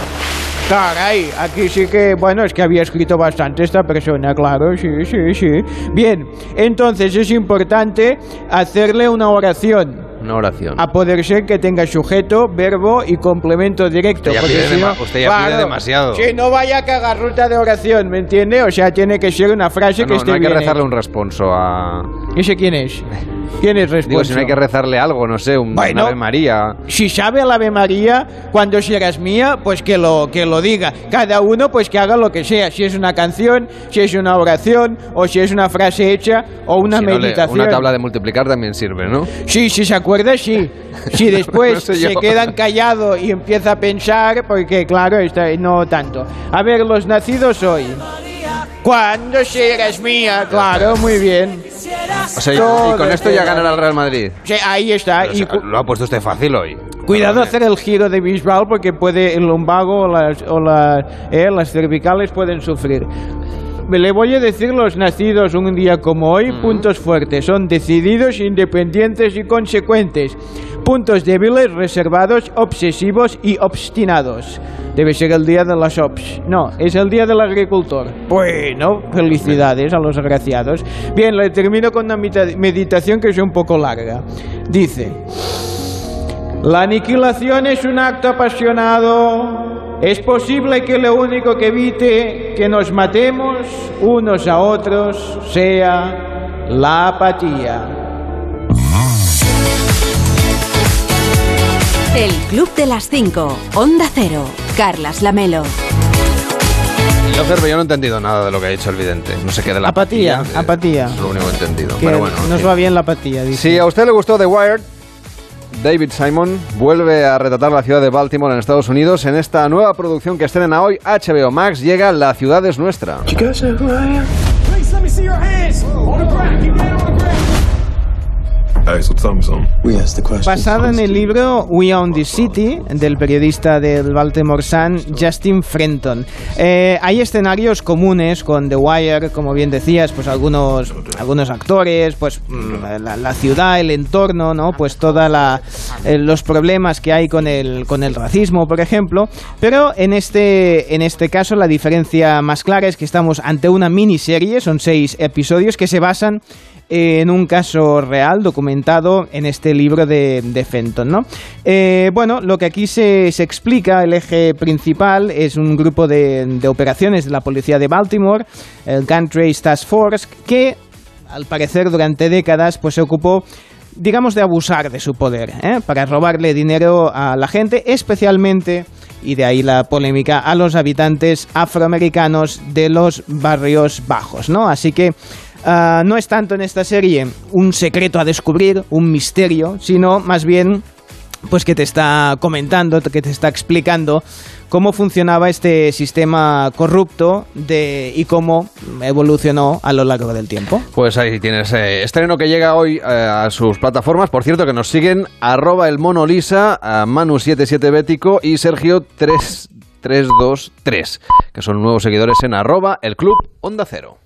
Caray, aquí sí que, bueno, es que había escrito bastante esta persona, claro, sí, sí, sí. Bien, entonces es importante hacerle una oración. Una oración. A poder ser que tenga sujeto, verbo y complemento directo. Usted ya porque pide si no- usted ya pide demasiado. Si no vaya a cagar ruta de oración, ¿me entiende? O sea, tiene que ser una frase Ah, que no, esté no hay que bien rezarle un responso a... ¿Ese quién es? [laughs] ¿Quién es responso? Digo, si no hay que rezarle algo, no sé, un Bueno. Ave María. Si sabe el Ave María, cuando serás mía, pues que lo, que lo diga. Cada uno, pues que haga lo que sea. Si es una canción, si es una oración, o si es una frase hecha, o una Si no le- meditación. una tabla de multiplicar también sirve, ¿no? Sí, si se acuerda, sí. Si [laughs] después No sé yo. se quedan callados y empieza a pensar, porque claro, está, no tanto. A ver, los nacidos hoy. ¿Cuándo serás mía? Claro, muy bien. O sea, y- con esto ya ganará el Real Madrid. Sí, ahí está. Pero, Y o sea, lo ha puesto usted fácil hoy. Cuidado hacer el giro de Bisbal porque puede el lumbago o las, o las, eh, las cervicales pueden sufrir. Le voy a decir los nacidos un día como hoy, puntos fuertes, son decididos, independientes y consecuentes. Puntos débiles, reservados, obsesivos y obstinados. Debe ser el día de las ops. No, es el día del agricultor. Bueno, felicidades a los agraciados. Bien, le termino con una meditación que es un poco larga. Dice... La aniquilación es un acto apasionado. Es posible que lo único que evite que nos matemos unos a otros sea la apatía. El Club de las 5. Onda Cero. Carlas Lamelo. Yo, Cerve, yo no he entendido nada de lo que ha dicho el vidente. No sé qué de la Apatía, apatía. Es lo único que he entendido. Que Pero bueno, en nos va bien la apatía, dice. Si a usted le gustó The Wire, David Simon vuelve a retratar la ciudad de Baltimore en Estados Unidos en esta nueva producción que estrena hoy HBO Max. Llega La ciudad es nuestra. Please let me see your hands. Basada en el libro We Own the City del periodista del Baltimore Sun Justin Frenton. Eh, hay escenarios comunes con The Wire, como bien decías, pues algunos algunos actores, pues mm, la, la ciudad, el entorno, no, pues toda la eh, los problemas que hay con el con el racismo, por ejemplo. Pero en este en este caso la diferencia más clara es que estamos ante una miniserie, son seis episodios que se basan en un caso real documentado en este libro de, de Fenton. ¿no? Eh, bueno, lo que aquí se, se explica, el eje principal es un grupo de, de operaciones de la policía de Baltimore, el Gun Task Force, que al parecer durante décadas pues se ocupó digamos de abusar de su poder ¿eh? para robarle dinero a la gente especialmente y de ahí la polémica a los habitantes afroamericanos de los barrios bajos no así que ah, no es tanto en esta serie un secreto a descubrir un misterio sino más bien pues que te está comentando, que te está explicando cómo funcionaba este sistema corrupto de, y cómo evolucionó a lo largo del tiempo. Pues ahí tienes eh, estreno que llega hoy eh, a sus plataformas. Por cierto, que nos siguen arroba el mono Lisa, a Manu77 Bético y Sergio 3323, que son nuevos seguidores en arroba el club Onda Cero.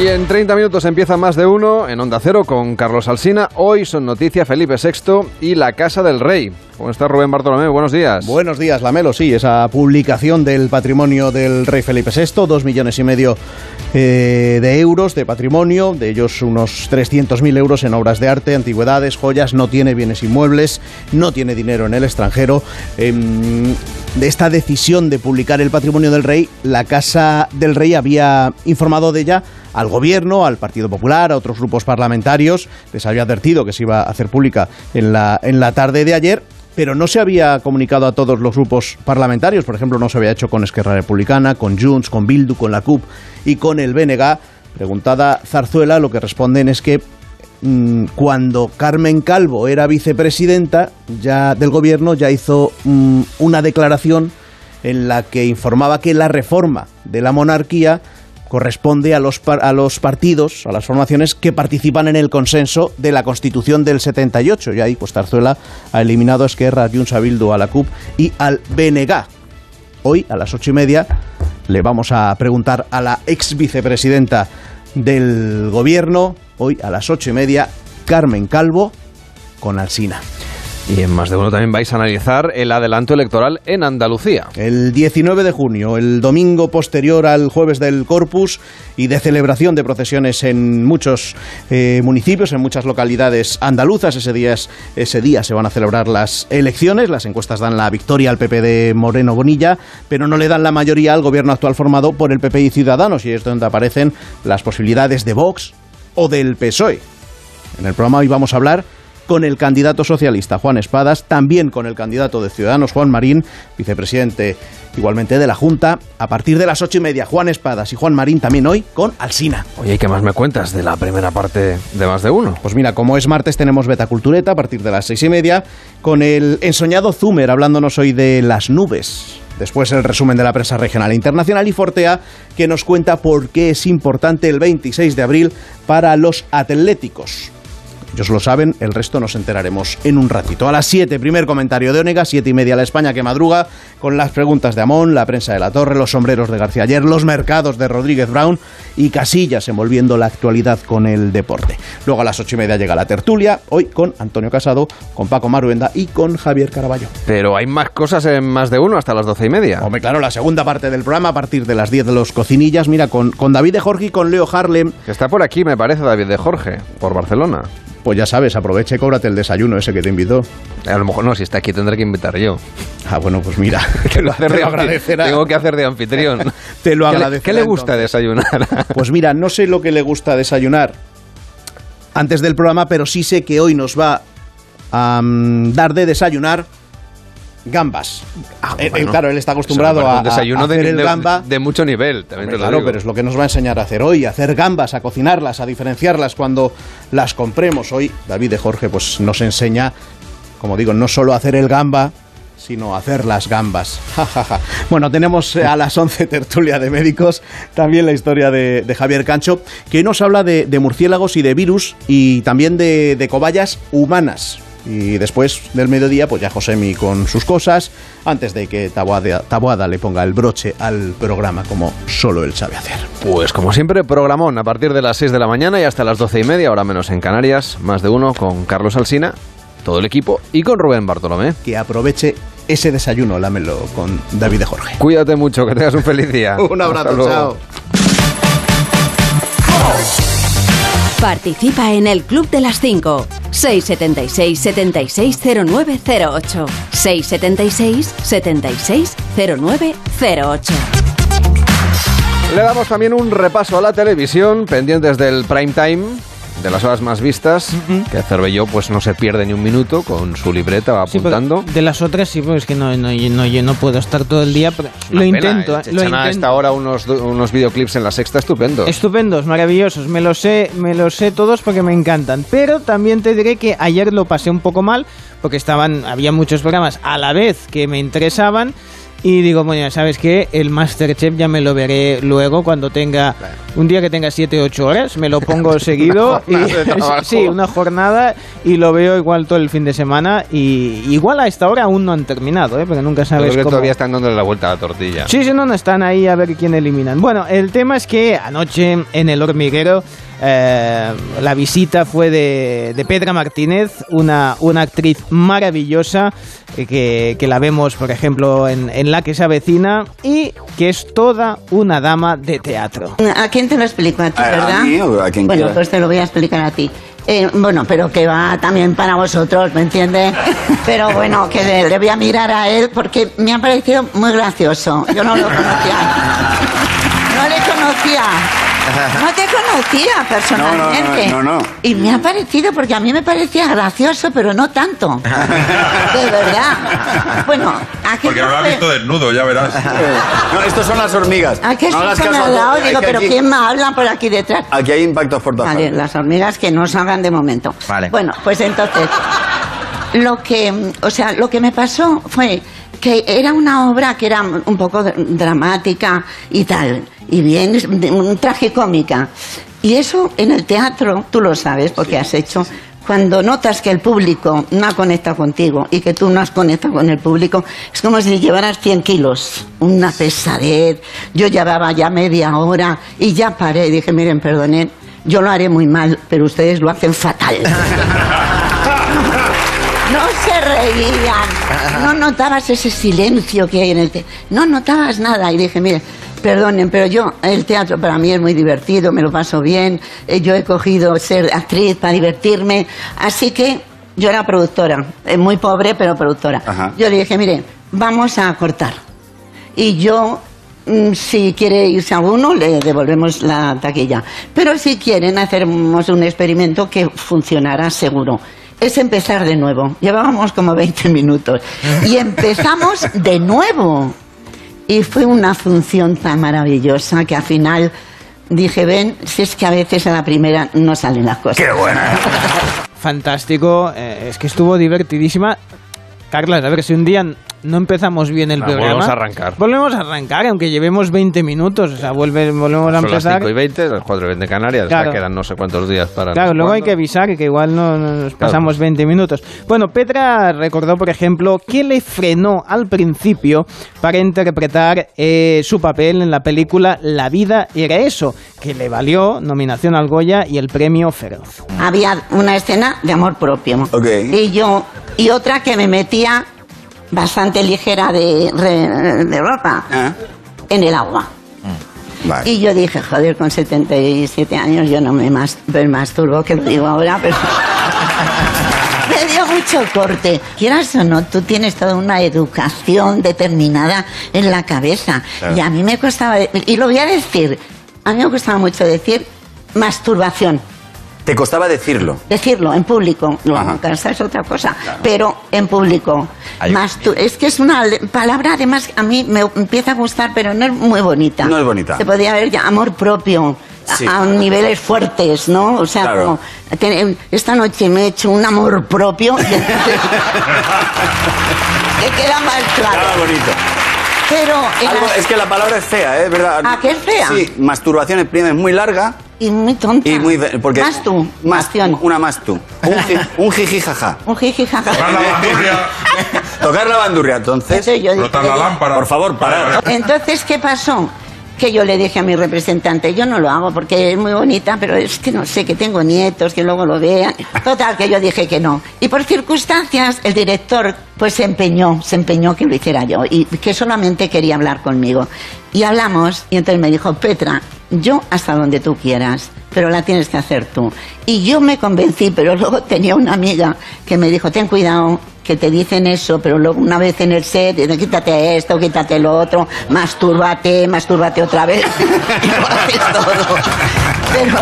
Y en 30 minutos empieza más de uno en Onda Cero con Carlos Alsina. Hoy son noticia Felipe VI y la Casa del Rey. ¿Cómo está Rubén Bartolomé? Buenos días. Buenos días, Lamelo. Sí, esa publicación del patrimonio del rey Felipe VI, dos millones y medio eh, de euros de patrimonio, de ellos unos 300.000 euros en obras de arte, antigüedades, joyas, no tiene bienes inmuebles, no tiene dinero en el extranjero. Em, de esta decisión de publicar el patrimonio del rey, la Casa del Rey había informado de ella al gobierno, al Partido Popular, a otros grupos parlamentarios. Les había advertido que se iba a hacer pública en la, en la tarde de ayer pero no se había comunicado a todos los grupos parlamentarios. Por ejemplo, no se había hecho con Esquerra Republicana, con Junts, con Bildu, con la CUP y con el BNG. Preguntada Zarzuela, lo que responden es que mm, cuando Carmen Calvo era vicepresidenta ya del gobierno ya hizo mm, una declaración en la que informaba que la reforma de la monarquía corresponde a los, a los partidos, a las formaciones que participan en el consenso de la Constitución del 78. Y ahí, pues Zarzuela ha eliminado a Esquerra, a Bildu, a la CUP y al BNG. Hoy, a las ocho y media, le vamos a preguntar a la ex vicepresidenta del gobierno, hoy a las ocho y media, Carmen Calvo, con Alsina. Y en más de uno también vais a analizar el adelanto electoral en Andalucía. El 19 de junio, el domingo posterior al jueves del Corpus y de celebración de procesiones en muchos eh, municipios, en muchas localidades andaluzas. Ese día, es- ese día se van a celebrar las elecciones. Las encuestas dan la victoria al PP de Moreno Bonilla, pero no le dan la mayoría al gobierno actual formado por el PP y Ciudadanos. Y es donde aparecen las posibilidades de Vox o del PSOE. En el programa hoy vamos a hablar con el candidato socialista Juan Espadas, también con el candidato de Ciudadanos Juan Marín, vicepresidente igualmente de la Junta. A partir de las ocho y media, Juan Espadas y Juan Marín también hoy con Alsina. Oye, ¿y qué más me cuentas de la primera parte de más de uno? Pues mira, como es martes tenemos Beta Cultureta a partir de las seis y media con el ensoñado Zumer hablándonos hoy de las nubes. Después el resumen de la prensa regional e internacional y Fortea que nos cuenta por qué es importante el 26 de abril para los atléticos. Ellos lo saben, el resto nos enteraremos en un ratito. A las 7, primer comentario de Onega, 7 y media la España que madruga, con las preguntas de Amón, la prensa de la Torre, los sombreros de García Ayer, los mercados de Rodríguez Brown y Casillas envolviendo la actualidad con el deporte. Luego a las 8 y media llega la tertulia, hoy con Antonio Casado, con Paco Maruenda y con Javier Caraballo. Pero hay más cosas en más de uno hasta las doce y media. Hombre, claro, la segunda parte del programa a partir de las 10 de los cocinillas, mira, con, con David de Jorge y con Leo Harlem. Que está por aquí, me parece, David de Jorge, por Barcelona. Pues ya sabes, aprovecha y cóbrate el desayuno ese que te invitó. A lo mejor no, si está aquí tendré que invitar yo. Ah, bueno, pues mira, [laughs] te lo, te lo agradecerá. Tengo que hacer de anfitrión. [laughs] Te lo ¿Qué le- agradecerá, ¿Qué le gusta entonces. desayunar? [laughs] Pues mira, no sé lo que le gusta desayunar antes del programa, pero sí sé que hoy nos va a mm, dar de desayunar gambas. Eh, eh, Bueno, claro, él está acostumbrado a, un desayuno a hacer de, el de- gamba. de mucho nivel, también Hombre, te lo claro, digo. pero es lo que nos va a enseñar a hacer hoy, a hacer gambas, a cocinarlas, a diferenciarlas cuando las compremos. Hoy David de Jorge pues nos enseña, como digo, no solo a hacer el gamba, sino hacer las gambas. [laughs] Ja, ja, ja. bueno, tenemos eh, a las 11 tertulia de médicos, también la historia de, de Javier Cancho, que hoy nos habla de, de murciélagos y de virus y también de, de cobayas humanas. Y después del mediodía, pues ya Josemi con sus cosas, antes de que Taboada, Taboada le ponga el broche al programa como solo él sabe hacer. Pues como siempre, programón a partir de las 6 de la mañana y hasta las 12 y media, ahora menos en Canarias, más de uno con Carlos Alsina todo el equipo y con Rubén Bartolomé. Que aproveche ese desayuno, lámelo con David de Jorge. Cuídate mucho, que tengas un feliz día. [laughs] Un abrazo, chao. Participa en el Club de las 5. 676 760908. 676 760908. Le damos también un repaso a la televisión, pendientes del prime time, de las horas más vistas, que Cervelló pues no se pierde ni un minuto con su libreta va Sí, pero apuntando. de las otras sí, pues es que no, no, no, yo no puedo estar todo el día, pero lo pena, intento, ¿eh? ¿eh? lo intento. esta hora unos, unos videoclips en la sexta estupendos. Estupendos, maravillosos, me los sé, me los sé todos porque me encantan. Pero también te diré que ayer lo pasé un poco mal porque estaban, había muchos programas a la vez que me interesaban. Y digo, bueno, ¿sabes qué? El Masterchef ya me lo veré luego cuando tenga un día que tenga 7 8 horas, me lo pongo [laughs] seguido y [laughs] sí, una jornada y lo veo igual todo el fin de semana y igual a esta hora aún no han terminado, ¿eh? porque nunca Creo sabes que cómo todavía están dándole la vuelta a la tortilla. Sí, sí, no, no están ahí a ver quién eliminan. Bueno, el tema es que anoche en el hormiguero eh, la visita fue de, de Pedra Martínez, una, una actriz maravillosa eh, que, que la vemos, por ejemplo, en, en La que se avecina y que es toda una dama de teatro. ¿A quién te lo explico? ¿A ti, ¿A- a verdad? mí o a quien bueno, quiera? pues te lo voy a explicar a ti. Eh, bueno, pero que va también para vosotros, ¿me entiendes? [laughs] Pero bueno, que le, le voy a mirar a él porque me ha parecido muy gracioso. Yo no lo conocía. [laughs] Conocía. No te conocía personalmente. No, no, no, no. Y me ha parecido, porque a mí me parecía gracioso, pero no tanto. [laughs] De verdad. Bueno, ¿a qué Porque no lo has visto desnudo, ya verás. No, estos son las hormigas. ¿A qué no hagas susto me caso a ha todo. dado? Es Digo, pero aquí, ¿quién me habla por aquí detrás? aquí hay impactos por Vale, las hormigas que no salgan de momento. Vale. Bueno, pues entonces, lo que, o sea, lo que me pasó fue que era una obra que era un poco dr- dramática y tal, y bien un tragicómica. Y eso en el teatro, tú lo sabes porque has hecho, cuando notas que el público no ha conectado contigo y que tú no has conectado con el público, es como si llevaras 100 kilos, una pesadez. Yo llevaba ya media hora y ya paré y dije, miren, perdonen, yo lo haré muy mal, pero ustedes lo hacen fatal. [laughs] No se reían, no notabas ese silencio que hay en el teatro, no notabas nada y dije, mire, perdonen, pero yo, el teatro para mí es muy divertido, me lo paso bien, eh, yo he cogido ser actriz para divertirme, así que yo era productora, eh, muy pobre pero productora. Ajá. Yo le dije, mire, vamos a cortar. Y yo, mm, si quiere irse alguno, le devolvemos la taquilla. Pero si quieren, hacemos un experimento que funcionará seguro. Es empezar de nuevo. Llevábamos como 20 minutos. Y empezamos de nuevo. Y fue una función tan maravillosa que al final dije, ven, si es que a veces a la primera no salen las cosas. ¡Qué buena! Fantástico, eh, es que estuvo divertidísima. Carla, a ver si un día no empezamos bien el Ah, programa. volvemos a arrancar. Volvemos a arrancar, aunque llevemos 20 minutos. O sea, vuelve, volvemos a Son las empezar. 5 y 20, las 4 y 20 de Canarias, Claro. ya quedan no sé cuántos días para... Claro, no sé luego hay que avisar que igual no no nos pasamos 20 minutos. Bueno, Petra recordó, por ejemplo, que le frenó al principio para interpretar eh, su papel en la película La vida era eso, que le valió nominación al Goya y el premio Feroz. había una escena de amor propio. Ok. Y yo, y otra que me metía bastante ligera de, re- de ropa Ah, en el agua. Vale. Y yo dije, joder, con 77 años yo no me, mas, me masturbo, que lo digo ahora, pero... [laughs] me dio mucho corte. Quieras o no, tú tienes toda una educación determinada en la cabeza. Claro. Y a mí me costaba, y lo voy a decir, a mí me costaba mucho decir masturbación. Te costaba decirlo. Decirlo en público, no, casa es otra cosa, pero en público. Ay. Es que es una palabra, además, a mí me empieza a gustar, pero no es muy bonita. No es bonita. Se podría ver ya amor propio. a- niveles fuertes, ¿no? O sea, Claro. como tener- esta noche me he hecho un amor propio que [laughs] queda más claro. Estaba bonito. Pero en Algo- las- es que la palabra es fea, ¿eh? ¿Verdad? ¿Ah, que es fea? Sí, masturbación es muy larga y muy tonta. y muy... Porque Más tú, Más, una más tú. Un, ji- [laughs] un jiji jaja. Un jiji jaja. Tocar la bandurria, [laughs] entonces... Entonces yo dije- Frotar la lámpara. Por favor, parar. Entonces, ¿qué pasó? que yo le dije a mi representante, yo no lo hago porque es muy bonita, pero es que no sé, que tengo nietos, que luego lo vean. Total, que yo dije que no. Y por circunstancias, el director pues se empeñó, se empeñó que lo hiciera yo y que solamente quería hablar conmigo. Y hablamos y entonces me dijo, Petra, yo hasta donde tú quieras, pero la tienes que hacer tú. Y yo me convencí, pero luego tenía una amiga que me dijo, ten cuidado, que te dicen eso, pero luego una vez en el set, dicen, quítate esto, quítate lo otro, mastúrbate, mastúrbate otra vez, y lo haces [laughs] todo. Pero,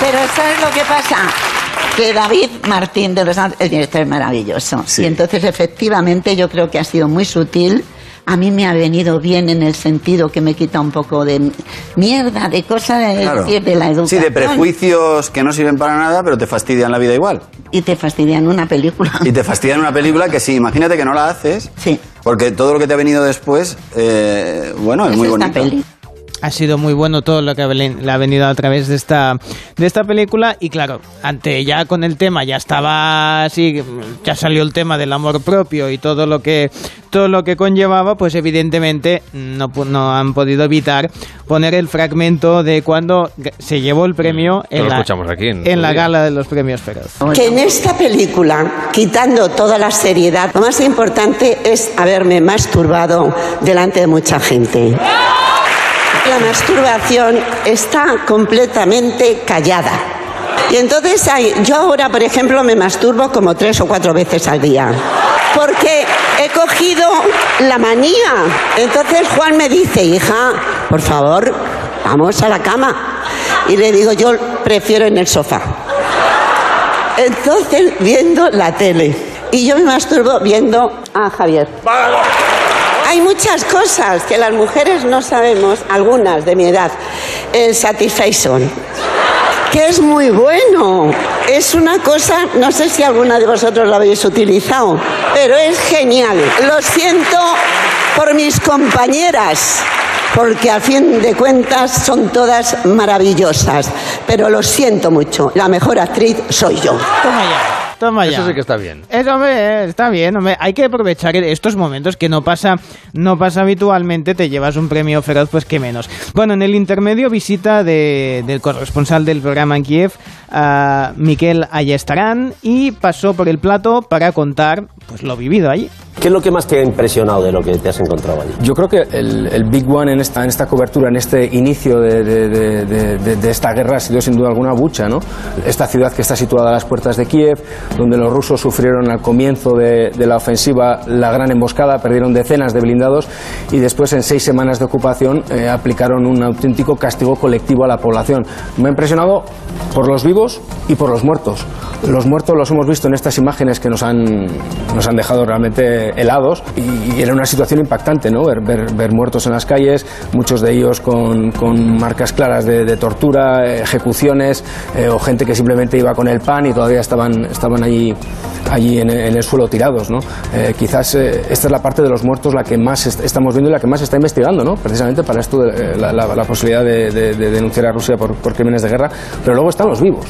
pero ¿sabes lo que pasa? Que David Martín de los el director es maravilloso. Y entonces efectivamente yo creo que ha sido muy sutil. A mí me ha venido bien en el sentido que me quita un poco de mierda, de cosas de, Claro. de la Sí, educación. de prejuicios que no sirven para nada, pero te fastidian la vida igual. Y te fastidian una película. Y te fastidian una película que sí, imagínate que no la haces. Sí. Porque todo lo que te ha venido después, eh, bueno, es, muy bonito. Ha sido muy bueno todo lo que le ha venido a través de esta, de esta película y claro, ante ya con el tema ya estaba así, ya salió el tema del amor propio y todo lo que todo lo que conllevaba, pues evidentemente no, no han podido evitar poner el fragmento de cuando se llevó el premio Lo en, la, escuchamos aquí en en la gala de los premios Feroz. Que en esta película, quitando toda la seriedad, lo más importante es haberme masturbado delante de mucha gente. La masturbación está completamente callada. Y entonces yo ahora, por ejemplo, me masturbo como tres o cuatro veces al día. Porque he cogido la manía. Entonces Juan me dice, hija, por favor, vamos a la cama. Y le digo, yo prefiero en el sofá. Entonces, viendo la tele. Y yo me masturbo viendo a Javier. Hay muchas cosas que las mujeres no sabemos, algunas de mi edad. El Satisfaction, que es muy bueno. Es una cosa, no sé si alguna de vosotros lo habéis utilizado, pero es genial. Lo siento por mis compañeras, porque a fin de cuentas son todas maravillosas, pero lo siento mucho. La mejor actriz soy yo. Toma ya, toma ya. Eso sí que está bien. Eso, hombre, está bien, hombre. Hay que aprovechar estos momentos que no pasa, no pasa habitualmente. Te llevas un premio feroz, pues qué menos. Bueno, en el intermedio visita de- del corresponsal del programa en Kiev, a Miquel Ayestarán, y pasó por el plato para contar pues lo vivido allí. ¿Qué es lo que más te ha impresionado de lo que te has encontrado allí? Yo creo que el, el Big One en esta, en esta cobertura, en este inicio de, de- de- de- esta guerra ha sido sin duda alguna Bucha, ¿no? Esta ciudad que está situada a las puertas de Kiev, donde los rusos sufrieron al comienzo de la ofensiva la gran emboscada, perdieron decenas de blindados y después en seis semanas de ocupación eh, aplicaron un auténtico castigo colectivo a la población. Me ha impresionado por los vivos y por los muertos. Los muertos los hemos visto en estas imágenes que nos han, nos han dejado realmente helados y, era una situación impactante, ¿no? Ver, ver- ver muertos en las calles, muchos de ellos con, con marcas claras de, tortura, eh, ejecuciones eh, o gente que simplemente iba con el pan y todavía estaban, estaban allí, allí en, el suelo tirados, ¿no? Eh, quizás eh, esta es la parte de los muertos la que más est- estamos viendo y la que más está investigando, ¿no? Precisamente para esto, eh, la, posibilidad de, de- de denunciar a Rusia por, por crímenes de guerra, pero luego están los vivos,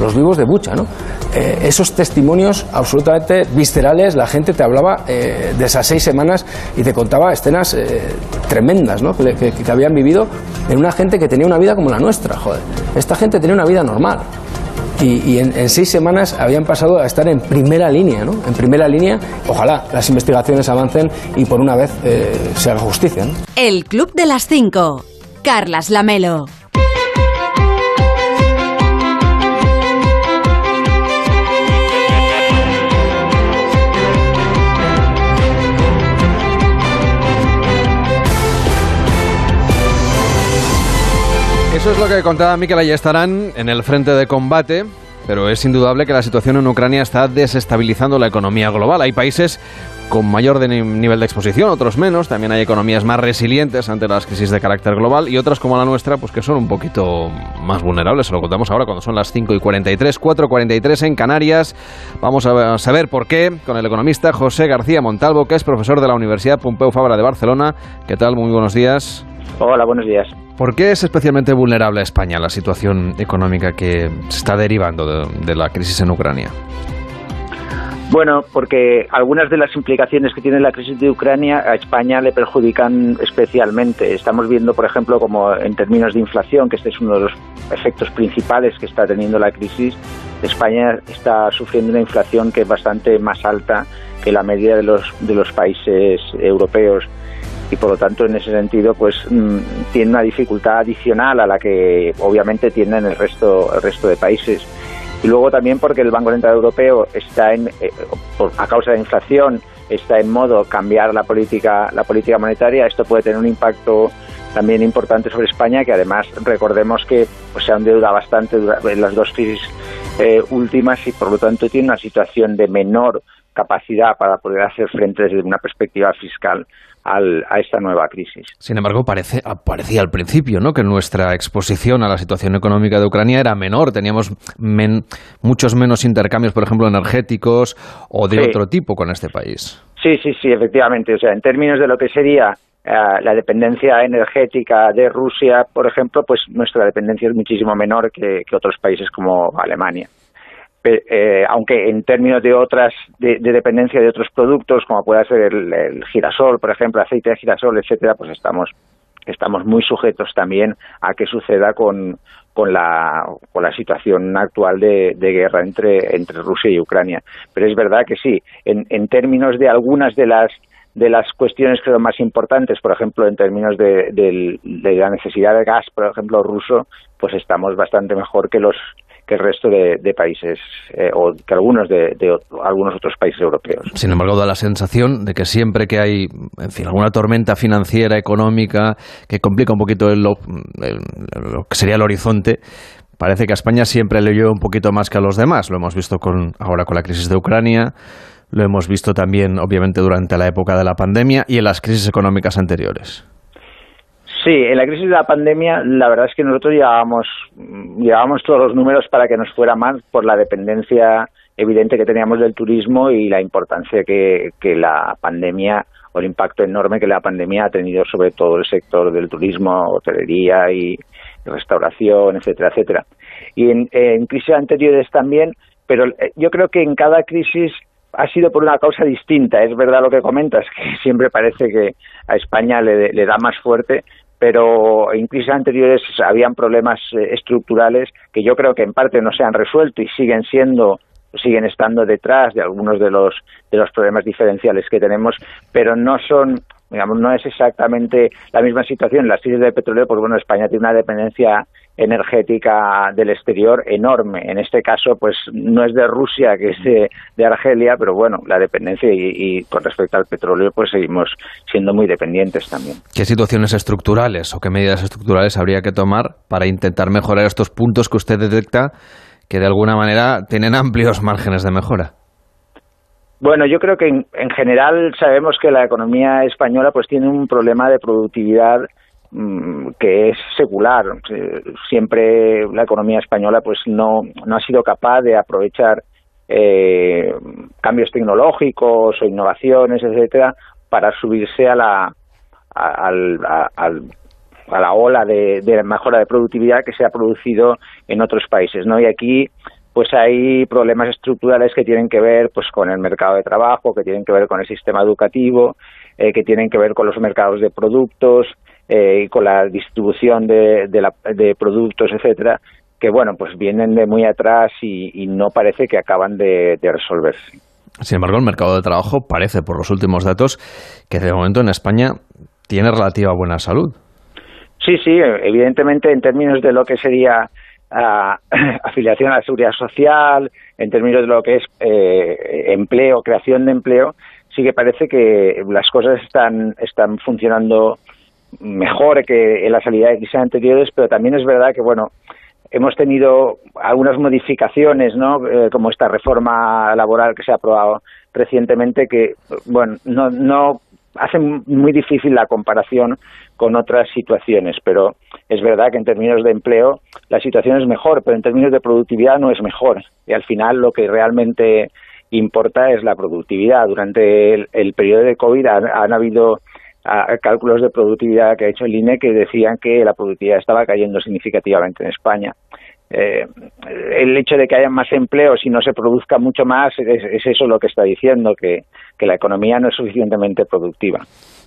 los vivos de Bucha, ¿no? Eh, esos testimonios absolutamente viscerales, la gente te hablaba eh, de esas seis semanas y te contaba escenas eh, tremendas, ¿no? Que, habían vivido en una gente que tenía una vida como la nuestra, joder. Esta gente tenía una vida normal. Y, en, seis semanas habían pasado a estar en primera línea, ¿no? En primera línea, ojalá las investigaciones avancen y por una vez eh, se haga justicia. El Club de las Cinco. Carlas Lamelo. Eso es lo que contaba Mikel Ayestarán en el frente de combate, pero es indudable que la situación en Ucrania está desestabilizando la economía global. Hay países con mayor nivel de exposición, otros menos. También hay economías más resilientes ante las crisis de carácter global y otras como la nuestra, pues que son un poquito más vulnerables. Se lo contamos ahora cuando son las 5 y 43, 4 y 43 en Canarias. Vamos a saber por qué con el economista José García Montalvo, que es profesor de la Universidad Pompeu Fabra de Barcelona. ¿Qué tal? Muy buenos días. Hola, buenos días. ¿Por qué es especialmente vulnerable a España la situación económica que se está derivando de, de la crisis en Ucrania? Bueno, porque algunas de las implicaciones que tiene la crisis de Ucrania a España le perjudican especialmente. Estamos viendo, por ejemplo, como en términos de inflación, que este es uno de los efectos principales que está teniendo la crisis, España está sufriendo una inflación que es bastante más alta que la media de los, de los países europeos y por lo tanto en ese sentido pues mm, tiene una dificultad adicional a la que obviamente tienen el resto el resto de países. Y luego también porque el Banco Central Europeo está en eh, a causa de la inflación está en modo cambiar la política la política monetaria. Esto puede tener un impacto también importante sobre España que además recordemos que pues, se ha endeudado bastante en las dos crisis eh, últimas y por lo tanto tiene una situación de menor capacidad para poder hacer frente desde una perspectiva fiscal al- a esta nueva crisis. Sin embargo, parece, parecía al principio ¿no? que nuestra exposición a la situación económica de Ucrania era menor. Teníamos men- muchos menos intercambios, por ejemplo, energéticos o de Sí. otro tipo con este país. Sí, sí, sí, efectivamente. O sea, en términos de lo que sería eh, la dependencia energética de Rusia, por ejemplo, pues nuestra dependencia es muchísimo menor que, que otros países como Alemania. Eh, aunque en términos de otras de, de dependencia de otros productos, como pueda ser el, girasol, por ejemplo, aceite de girasol, etcétera, pues estamos estamos muy sujetos también a que suceda con, con, la, con la situación actual de, de guerra entre, entre Rusia y Ucrania. Pero es verdad que sí, en, en términos de algunas de las de las cuestiones son más importantes, por ejemplo, en términos de, del- de la necesidad de gas, por ejemplo, ruso, pues estamos bastante mejor que los que el resto de, países eh, o que algunos de, algunos otros países europeos. Sin embargo, da la sensación de que siempre que hay, en fin, alguna tormenta financiera, económica, que complica un poquito el- el- lo que sería el horizonte, parece que a España siempre le llueve un poquito más que a los demás. Lo hemos visto con, ahora con la crisis de Ucrania, lo hemos visto también, obviamente, durante la época de la pandemia y en las crisis económicas anteriores. Sí, en la crisis de la pandemia, la verdad es que nosotros llevábamos, mm, llevábamos todos los números para que nos fuera mal por la dependencia evidente que teníamos del turismo y la importancia que, que la pandemia o el impacto enorme que la pandemia ha tenido sobre todo el sector del turismo, hotelería y restauración, etcétera, etcétera. Y en, en crisis anteriores también, pero eh, yo creo que en cada crisis ha sido por una causa distinta. Es verdad lo que comentas, que siempre parece que a España le, le da más fuerte, pero en crisis anteriores habían problemas eh, estructurales que yo creo que en parte no se han resuelto y siguen siendo siguen estando detrás de algunos de los de los problemas diferenciales que tenemos, pero no son digamos no es exactamente la misma situación. Las crisis del petróleo, pues bueno, España tiene una dependencia energética del exterior enorme. En este caso, pues no es de Rusia, que es de, de Argelia, pero bueno, la dependencia y, y con respecto al petróleo, pues seguimos siendo muy dependientes también. ¿Qué situaciones estructurales o qué medidas estructurales habría que tomar para intentar mejorar estos puntos que usted detecta que de alguna manera tienen amplios márgenes de mejora? Bueno, yo creo que en, en general sabemos que la economía española pues tiene un problema de productividad que es secular. Eh, Siempre la economía española pues no, no ha sido capaz de aprovechar eh, cambios tecnológicos o innovaciones, etcétera, para subirse a la a, a- a la ola de, de mejora de productividad que se ha producido en otros países, ¿no? Y aquí pues hay problemas estructurales que tienen que ver pues con el mercado de trabajo, que tienen que ver con el sistema educativo, eh, que tienen que ver con los mercados de productos eh, y con la distribución de, de, la- de productos, etcétera, que bueno pues vienen de muy atrás y, y no parece que acaban de, de resolverse. Sin embargo, el mercado de trabajo parece, por los últimos datos, que de momento en España tiene relativa buena salud. Sí, sí, evidentemente en términos de lo que sería ah, [clears throat] afiliación a la seguridad social, en términos de lo que es eh, empleo, creación de empleo, sí que parece que las cosas están, están funcionando mejor que en la salida de crisis anteriores, pero también es verdad que, bueno, hemos tenido algunas modificaciones, ¿no? Eh, como esta reforma laboral que se ha aprobado recientemente, que, bueno, no, no hace muy difícil la comparación con otras situaciones, pero es verdad que en términos de empleo la situación es mejor, pero en términos de productividad no es mejor. Y al final lo que realmente importa es la productividad. Durante el, el periodo de COVID han habido ah, cálculos de productividad que ha hecho el INE que decían que la productividad estaba cayendo significativamente en España. eh, el hecho de que haya más empleos y no se produzca mucho más es, es eso lo que está diciendo, que la economía no es suficientemente productiva.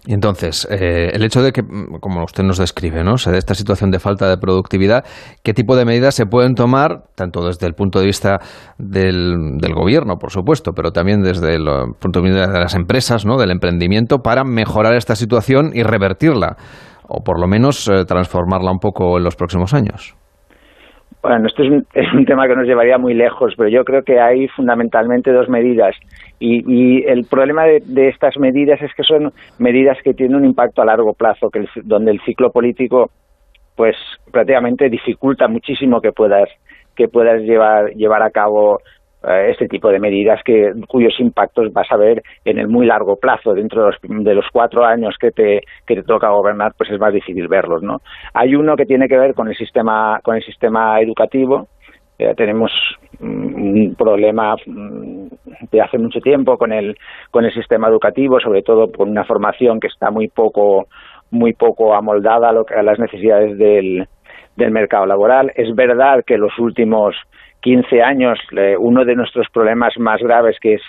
Entonces, eh, el hecho de que, mm, como usted nos describe, ¿no? se dé esta situación de falta de productividad, ¿qué tipo de medidas se pueden tomar, tanto desde el punto de vista del, del gobierno, por supuesto, pero también desde el eh, punto de vista de las empresas, ¿no? del emprendimiento, para mejorar esta situación y revertirla, o por lo menos eh, transformarla un poco en los próximos años? Bueno, esto es un, [laughs] es un tema que nos llevaría muy lejos, pero yo creo que hay fundamentalmente dos medidas. Y, y el problema de, de, estas medidas es que son medidas que tienen un impacto a largo plazo, que el, donde el ciclo político, pues prácticamente dificulta muchísimo que puedas que puedas llevar llevar a cabo este tipo de medidas que cuyos impactos vas a ver en el muy largo plazo. Dentro de los, de los cuatro años que te que te toca gobernar pues es más difícil verlos no hay uno que tiene que ver con el sistema con el sistema educativo. Eh, tenemos un problema mm, de hace mucho tiempo con el con el sistema educativo sobre todo por una formación que está muy poco muy poco amoldada a, lo a las necesidades del del mercado laboral. Es verdad que los últimos 15 años eh, uno de nuestros problemas más graves que es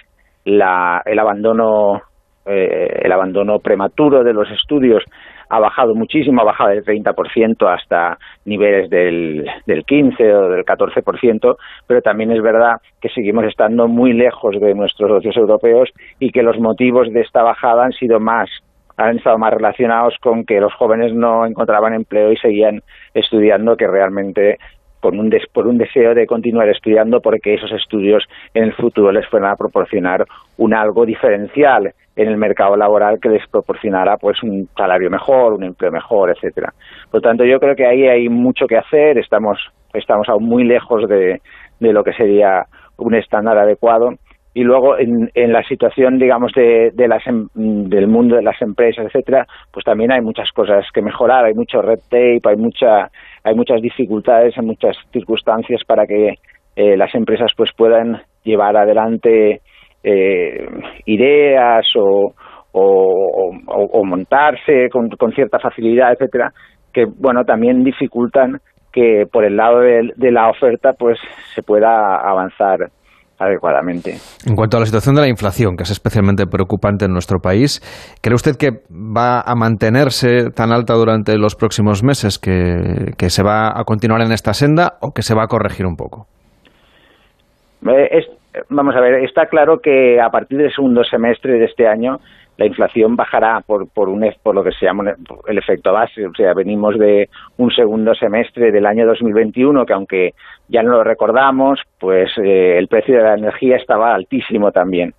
la, el abandono eh, el abandono prematuro de los estudios ha bajado muchísimo, ha bajado del 30% hasta niveles del, del 15 o del 14%, pero también es verdad que seguimos estando muy lejos de nuestros socios europeos y que los motivos de esta bajada han sido más han estado más relacionados con que los jóvenes no encontraban empleo y seguían estudiando que realmente con un des, por un deseo de continuar estudiando porque esos estudios en el futuro les fueran a proporcionar un algo diferencial en el mercado laboral que les proporcionara pues un salario mejor, un empleo mejor, etcétera. Por tanto, yo creo que ahí hay mucho que hacer, estamos estamos aún muy lejos de, de lo que sería un estándar adecuado y luego en, en la situación digamos de, de las em, del mundo de las empresas etcétera pues también hay muchas cosas que mejorar hay mucho red tape hay mucha hay muchas dificultades hay muchas circunstancias para que eh, las empresas pues puedan llevar adelante eh, ideas o, o, montarse con, con, cierta facilidad etcétera que bueno también dificultan que por el lado de, de la oferta pues se pueda avanzar adecuadamente. En cuanto a la situación de la inflación, que es especialmente preocupante en nuestro país, ¿cree usted que va a mantenerse tan alta durante los próximos meses, que, que se va a continuar en esta senda o que se va a corregir un poco? Eh, es, vamos a ver, está claro que a partir del segundo semestre de este año la inflación bajará por, por, un, por lo que se llama el efecto base. O sea, venimos de un segundo semestre del año 2021 que aunque ya no lo recordamos, pues eh, el precio de la energía estaba altísimo también.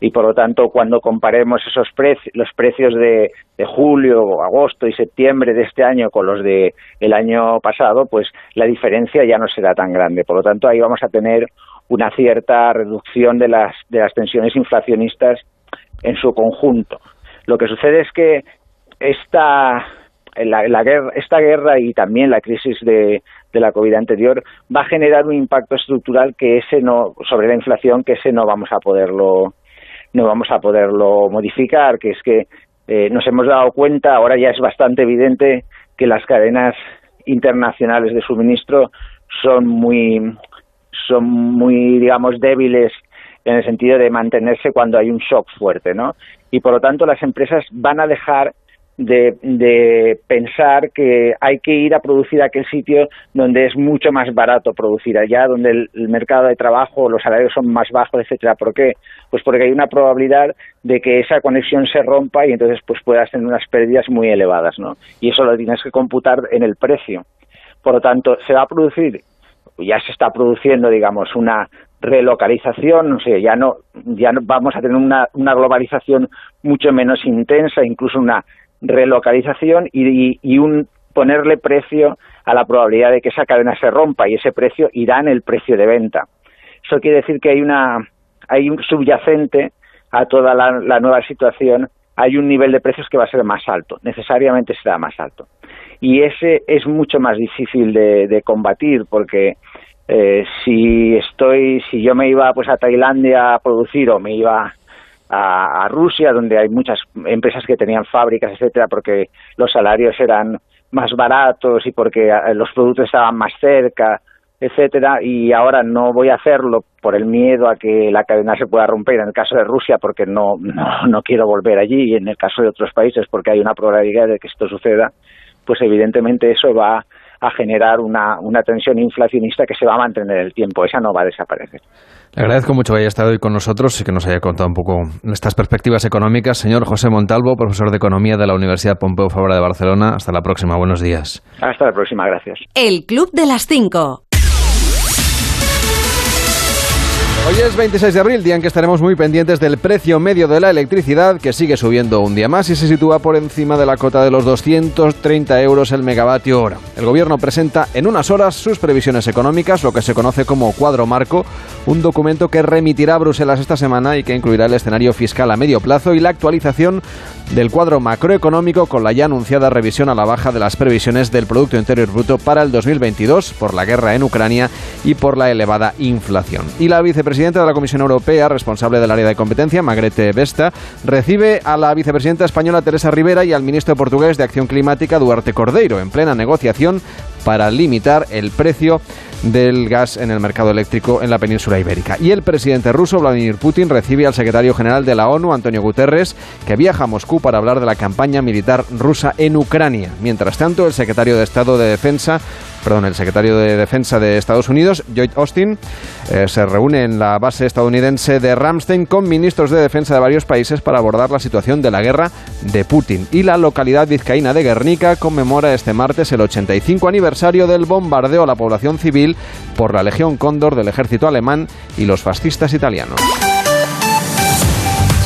Y por lo tanto, cuando comparemos esos precios, los precios de, de julio, agosto y septiembre de este año con los de el año pasado, pues la diferencia ya no será tan grande. Por lo tanto, ahí vamos a tener una cierta reducción de las, de las tensiones inflacionistas en su conjunto. Lo que sucede es que esta, la, guerra, esta guerra y también la crisis de, de la COVID anterior va a generar un impacto estructural que ese no sobre la inflación que ese no vamos a poderlo no vamos a poderlo modificar, que es que eh, nos hemos dado cuenta, ahora ya es bastante evidente que las cadenas internacionales de suministro son muy son muy digamos débiles en el sentido de mantenerse cuando hay un shock fuerte, ¿no? Y por lo tanto las empresas van a dejar de, de, pensar que hay que ir a producir a aquel sitio donde es mucho más barato producir allá, donde el, el, mercado de trabajo, los salarios son más bajos, etcétera. ¿Por qué? Pues porque hay una probabilidad de que esa conexión se rompa y entonces pues puedas tener unas pérdidas muy elevadas, ¿no? Y eso lo tienes que computar en el precio. Por lo tanto, se va a producir, ya se está produciendo, digamos, una relocalización, o sea, ya no, ya no vamos a tener una, una globalización mucho menos intensa, incluso una relocalización y, un ponerle precio a la probabilidad de que esa cadena se rompa y ese precio irá en el precio de venta. Eso quiere decir que hay una hay un subyacente a toda la, la nueva situación, hay un nivel de precios que va a ser más alto, necesariamente será más alto. Y ese es mucho más difícil de, de combatir porque eh, si estoy, si yo me iba pues a Tailandia a producir o me iba a, a, Rusia, donde hay muchas empresas que tenían fábricas, etcétera, porque los salarios eran más baratos y porque los productos estaban más cerca, etcétera, y ahora no voy a hacerlo por el miedo a que la cadena se pueda romper en el caso de Rusia, porque no, no, no quiero volver allí, y en el caso de otros países, porque hay una probabilidad de que esto suceda, pues evidentemente eso va a generar una, una tensión inflacionista que se va a mantener el tiempo, esa no va a desaparecer. Le agradezco mucho que haya estado hoy con nosotros y que nos haya contado un poco estas perspectivas económicas. Señor José Montalvo, profesor de Economía de la Universidad Pompeu Fabra de Barcelona. Hasta la próxima. Buenos días. Hasta la próxima. Gracias. El Club de las Cinco. Hoy es 26 de abril, día en que estaremos muy pendientes del precio medio de la electricidad, que sigue subiendo un día más y se sitúa por encima de la cota de los 230 euros el megavatio hora. El gobierno presenta en unas horas sus previsiones económicas, lo que se conoce como cuadro marco, un documento que remitirá a Bruselas esta semana y que incluirá el escenario fiscal a medio plazo y la actualización del cuadro macroeconómico con la ya anunciada revisión a la baja de las previsiones del Producto Interior Bruto para el 2022 por la guerra en Ucrania y por la elevada inflación. Y la vicepresidenta de la Comisión Europea, responsable del área de competencia, Magrete Vesta, recibe a la vicepresidenta española Teresa Rivera y al ministro portugués de Acción Climática, Duarte Cordeiro, en plena negociación para limitar el precio del gas en el mercado eléctrico en la península ibérica. Y el presidente ruso, Vladimir Putin, recibe al secretario general de la ONU, Antonio Guterres, que viaja a Moscú para hablar de la campaña militar rusa en Ucrania. Mientras tanto, el secretario de Estado de Defensa, perdón, el secretario de Defensa de Estados Unidos, Lloyd Austin, eh, se reúne en la base estadounidense de Ramstein con ministros de defensa de varios países para abordar la situación de la guerra de Putin. Y la localidad vizcaína de Guernica conmemora este martes el 85 aniversario del bombardeo a la población civil por la Legión Cóndor del ejército alemán y los fascistas italianos.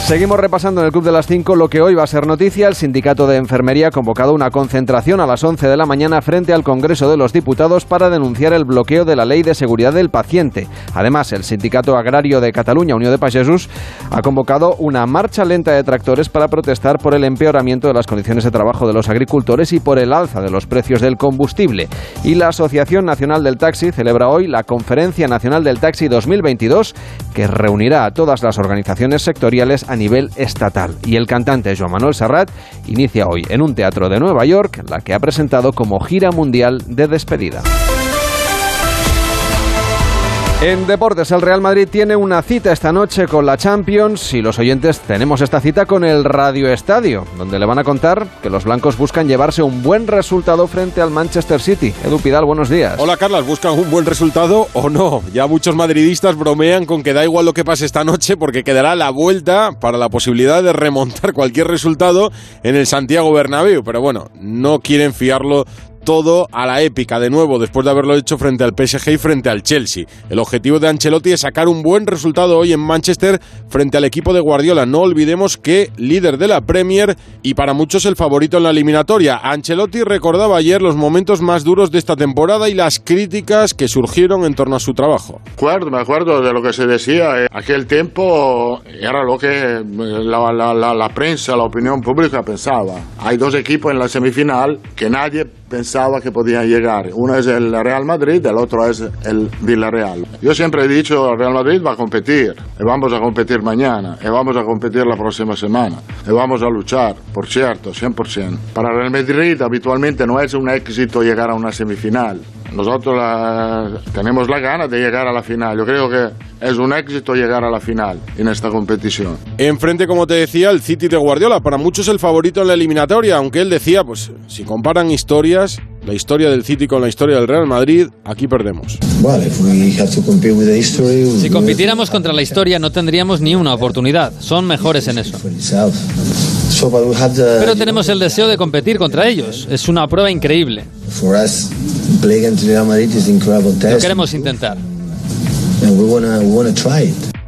Seguimos repasando en el Club de las 5 lo que hoy va a ser noticia. El sindicato de enfermería ha convocado una concentración a las 11 de la mañana frente al Congreso de los Diputados para denunciar el bloqueo de la Ley de Seguridad del Paciente. Además, el sindicato agrario de Cataluña, Unión de Pagesos, ha convocado una marcha lenta de tractores para protestar por el empeoramiento de las condiciones de trabajo de los agricultores y por el alza de los precios del combustible. Y la Asociación Nacional del Taxi celebra hoy la Conferencia Nacional del Taxi 2022, que reunirá a todas las organizaciones sectoriales a nivel estatal. Y el cantante Joan Manuel Serrat inicia hoy en un teatro de Nueva York la que ha presentado como gira mundial de despedida. En deportes, el Real Madrid tiene una cita esta noche con la Champions y los oyentes tenemos esta cita con el Radio Estadio, donde le van a contar que los blancos buscan llevarse un buen resultado frente al Manchester City. Edu Pidal, buenos días. Hola Carlas, ¿buscan un buen resultado o no? Ya muchos madridistas bromean con que da igual lo que pase esta noche porque quedará la vuelta para la posibilidad de remontar cualquier resultado en el Santiago Bernabéu, pero bueno, no quieren fiarlo todo a la épica de nuevo después de haberlo hecho frente al PSG y frente al Chelsea. El objetivo de Ancelotti es sacar un buen resultado hoy en Manchester frente al equipo de Guardiola. No olvidemos que líder de la Premier y para muchos el favorito en la eliminatoria. Ancelotti recordaba ayer los momentos más duros de esta temporada y las críticas que surgieron en torno a su trabajo. acuerdo, me acuerdo de lo que se decía. Aquel tiempo era lo que la, la, la, la prensa, la opinión pública pensaba. Hay dos equipos en la semifinal que nadie pensaba que podían llegar. Uno es el Real Madrid, el otro es el Villarreal. Yo siempre he dicho, el Real Madrid va a competir, y vamos a competir mañana, y vamos a competir la próxima semana, y vamos a luchar, por cierto, 100%. Para el Real Madrid habitualmente no es un éxito llegar a una semifinal. Nosotros la, tenemos la gana de llegar a la final. Yo creo que es un éxito llegar a la final en esta competición. Enfrente, como te decía, el City de Guardiola. Para muchos el favorito en la eliminatoria, aunque él decía, pues si comparan historias, la historia del City con la historia del Real Madrid, aquí perdemos. Si compitiéramos contra la historia no tendríamos ni una oportunidad. Son mejores en eso. Pero tenemos el deseo de competir contra ellos. Es una prueba increíble. Lo queremos intentar.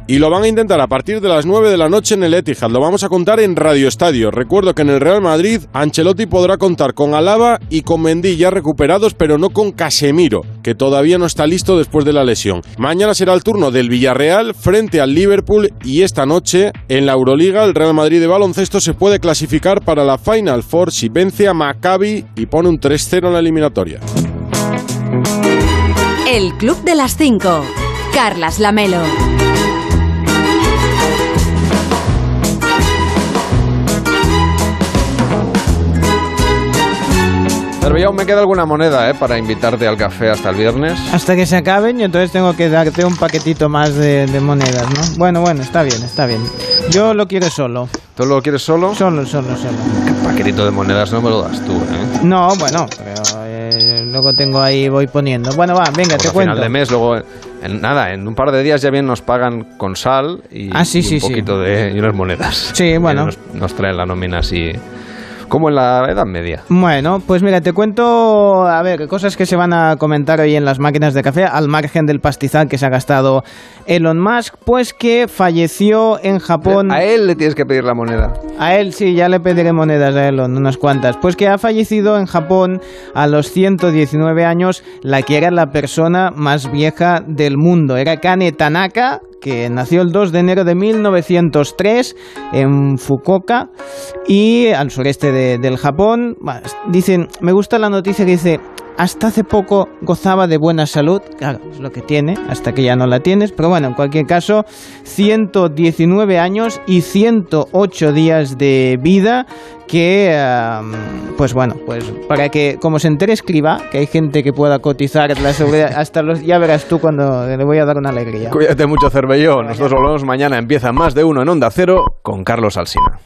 Y lo van a intentar a partir de las 9 de la noche en el Etihad. Lo vamos a contar en Radio Estadio. Recuerdo que en el Real Madrid Ancelotti podrá contar con Alaba y con Mendy ya recuperados, pero no con Casemiro, que todavía no está listo después de la lesión. Mañana será el turno del Villarreal frente al Liverpool y esta noche en la Euroliga el Real Madrid de baloncesto se puede clasificar para la Final Four si vence a Maccabi y pone un 3-0 en la eliminatoria. El Club de las 5. Carlas Lamelo. Aún me queda alguna moneda, ¿eh? Para invitarte al café hasta el viernes. Hasta que se acaben y entonces tengo que darte un paquetito más de, de monedas, ¿no? Bueno, bueno, está bien, está bien. Yo lo quiero solo. ¿Tú lo quieres solo? Solo, solo, solo. ¿Qué paquetito de monedas no me lo das tú, eh? No, bueno, pero eh, luego tengo ahí, voy poniendo. Bueno, va, venga, te a cuento. final de mes, luego, en, nada, en un par de días ya bien nos pagan con sal y, Ah, sí, y sí, un sí. poquito de y unas monedas. Sí, [laughs] bueno. Nos, nos traen la nómina así, como en la Edad Media. Bueno, pues mira, te cuento, a ver, cosas que se van a comentar hoy en las máquinas de café, al margen del pastizal que se ha gastado Elon Musk, pues que falleció en Japón. A él le tienes que pedir la moneda. A él sí, ya le pediré monedas a Elon, unas cuantas. Pues que ha fallecido en Japón a los 119 años la que era la persona más vieja del mundo. Era Kane Tanaka, que nació el 2 de enero de 1903 en Fukuoka y al sureste de- del Japón. Dicen, me gusta la noticia que dice, hasta hace poco gozaba de buena salud, claro, es lo que tiene, hasta que ya no la tienes, pero bueno, en cualquier caso, 119 años y 108 días de vida que, pues bueno, pues para que, como se entere escriba, que hay gente que pueda cotizar la seguridad, [laughs] hasta los, ya verás tú cuando le voy a dar una alegría. Cuídate mucho, Cervelló. Nosotros volvemos mañana. Empieza más de uno en Onda Cero con Carlos Alsina.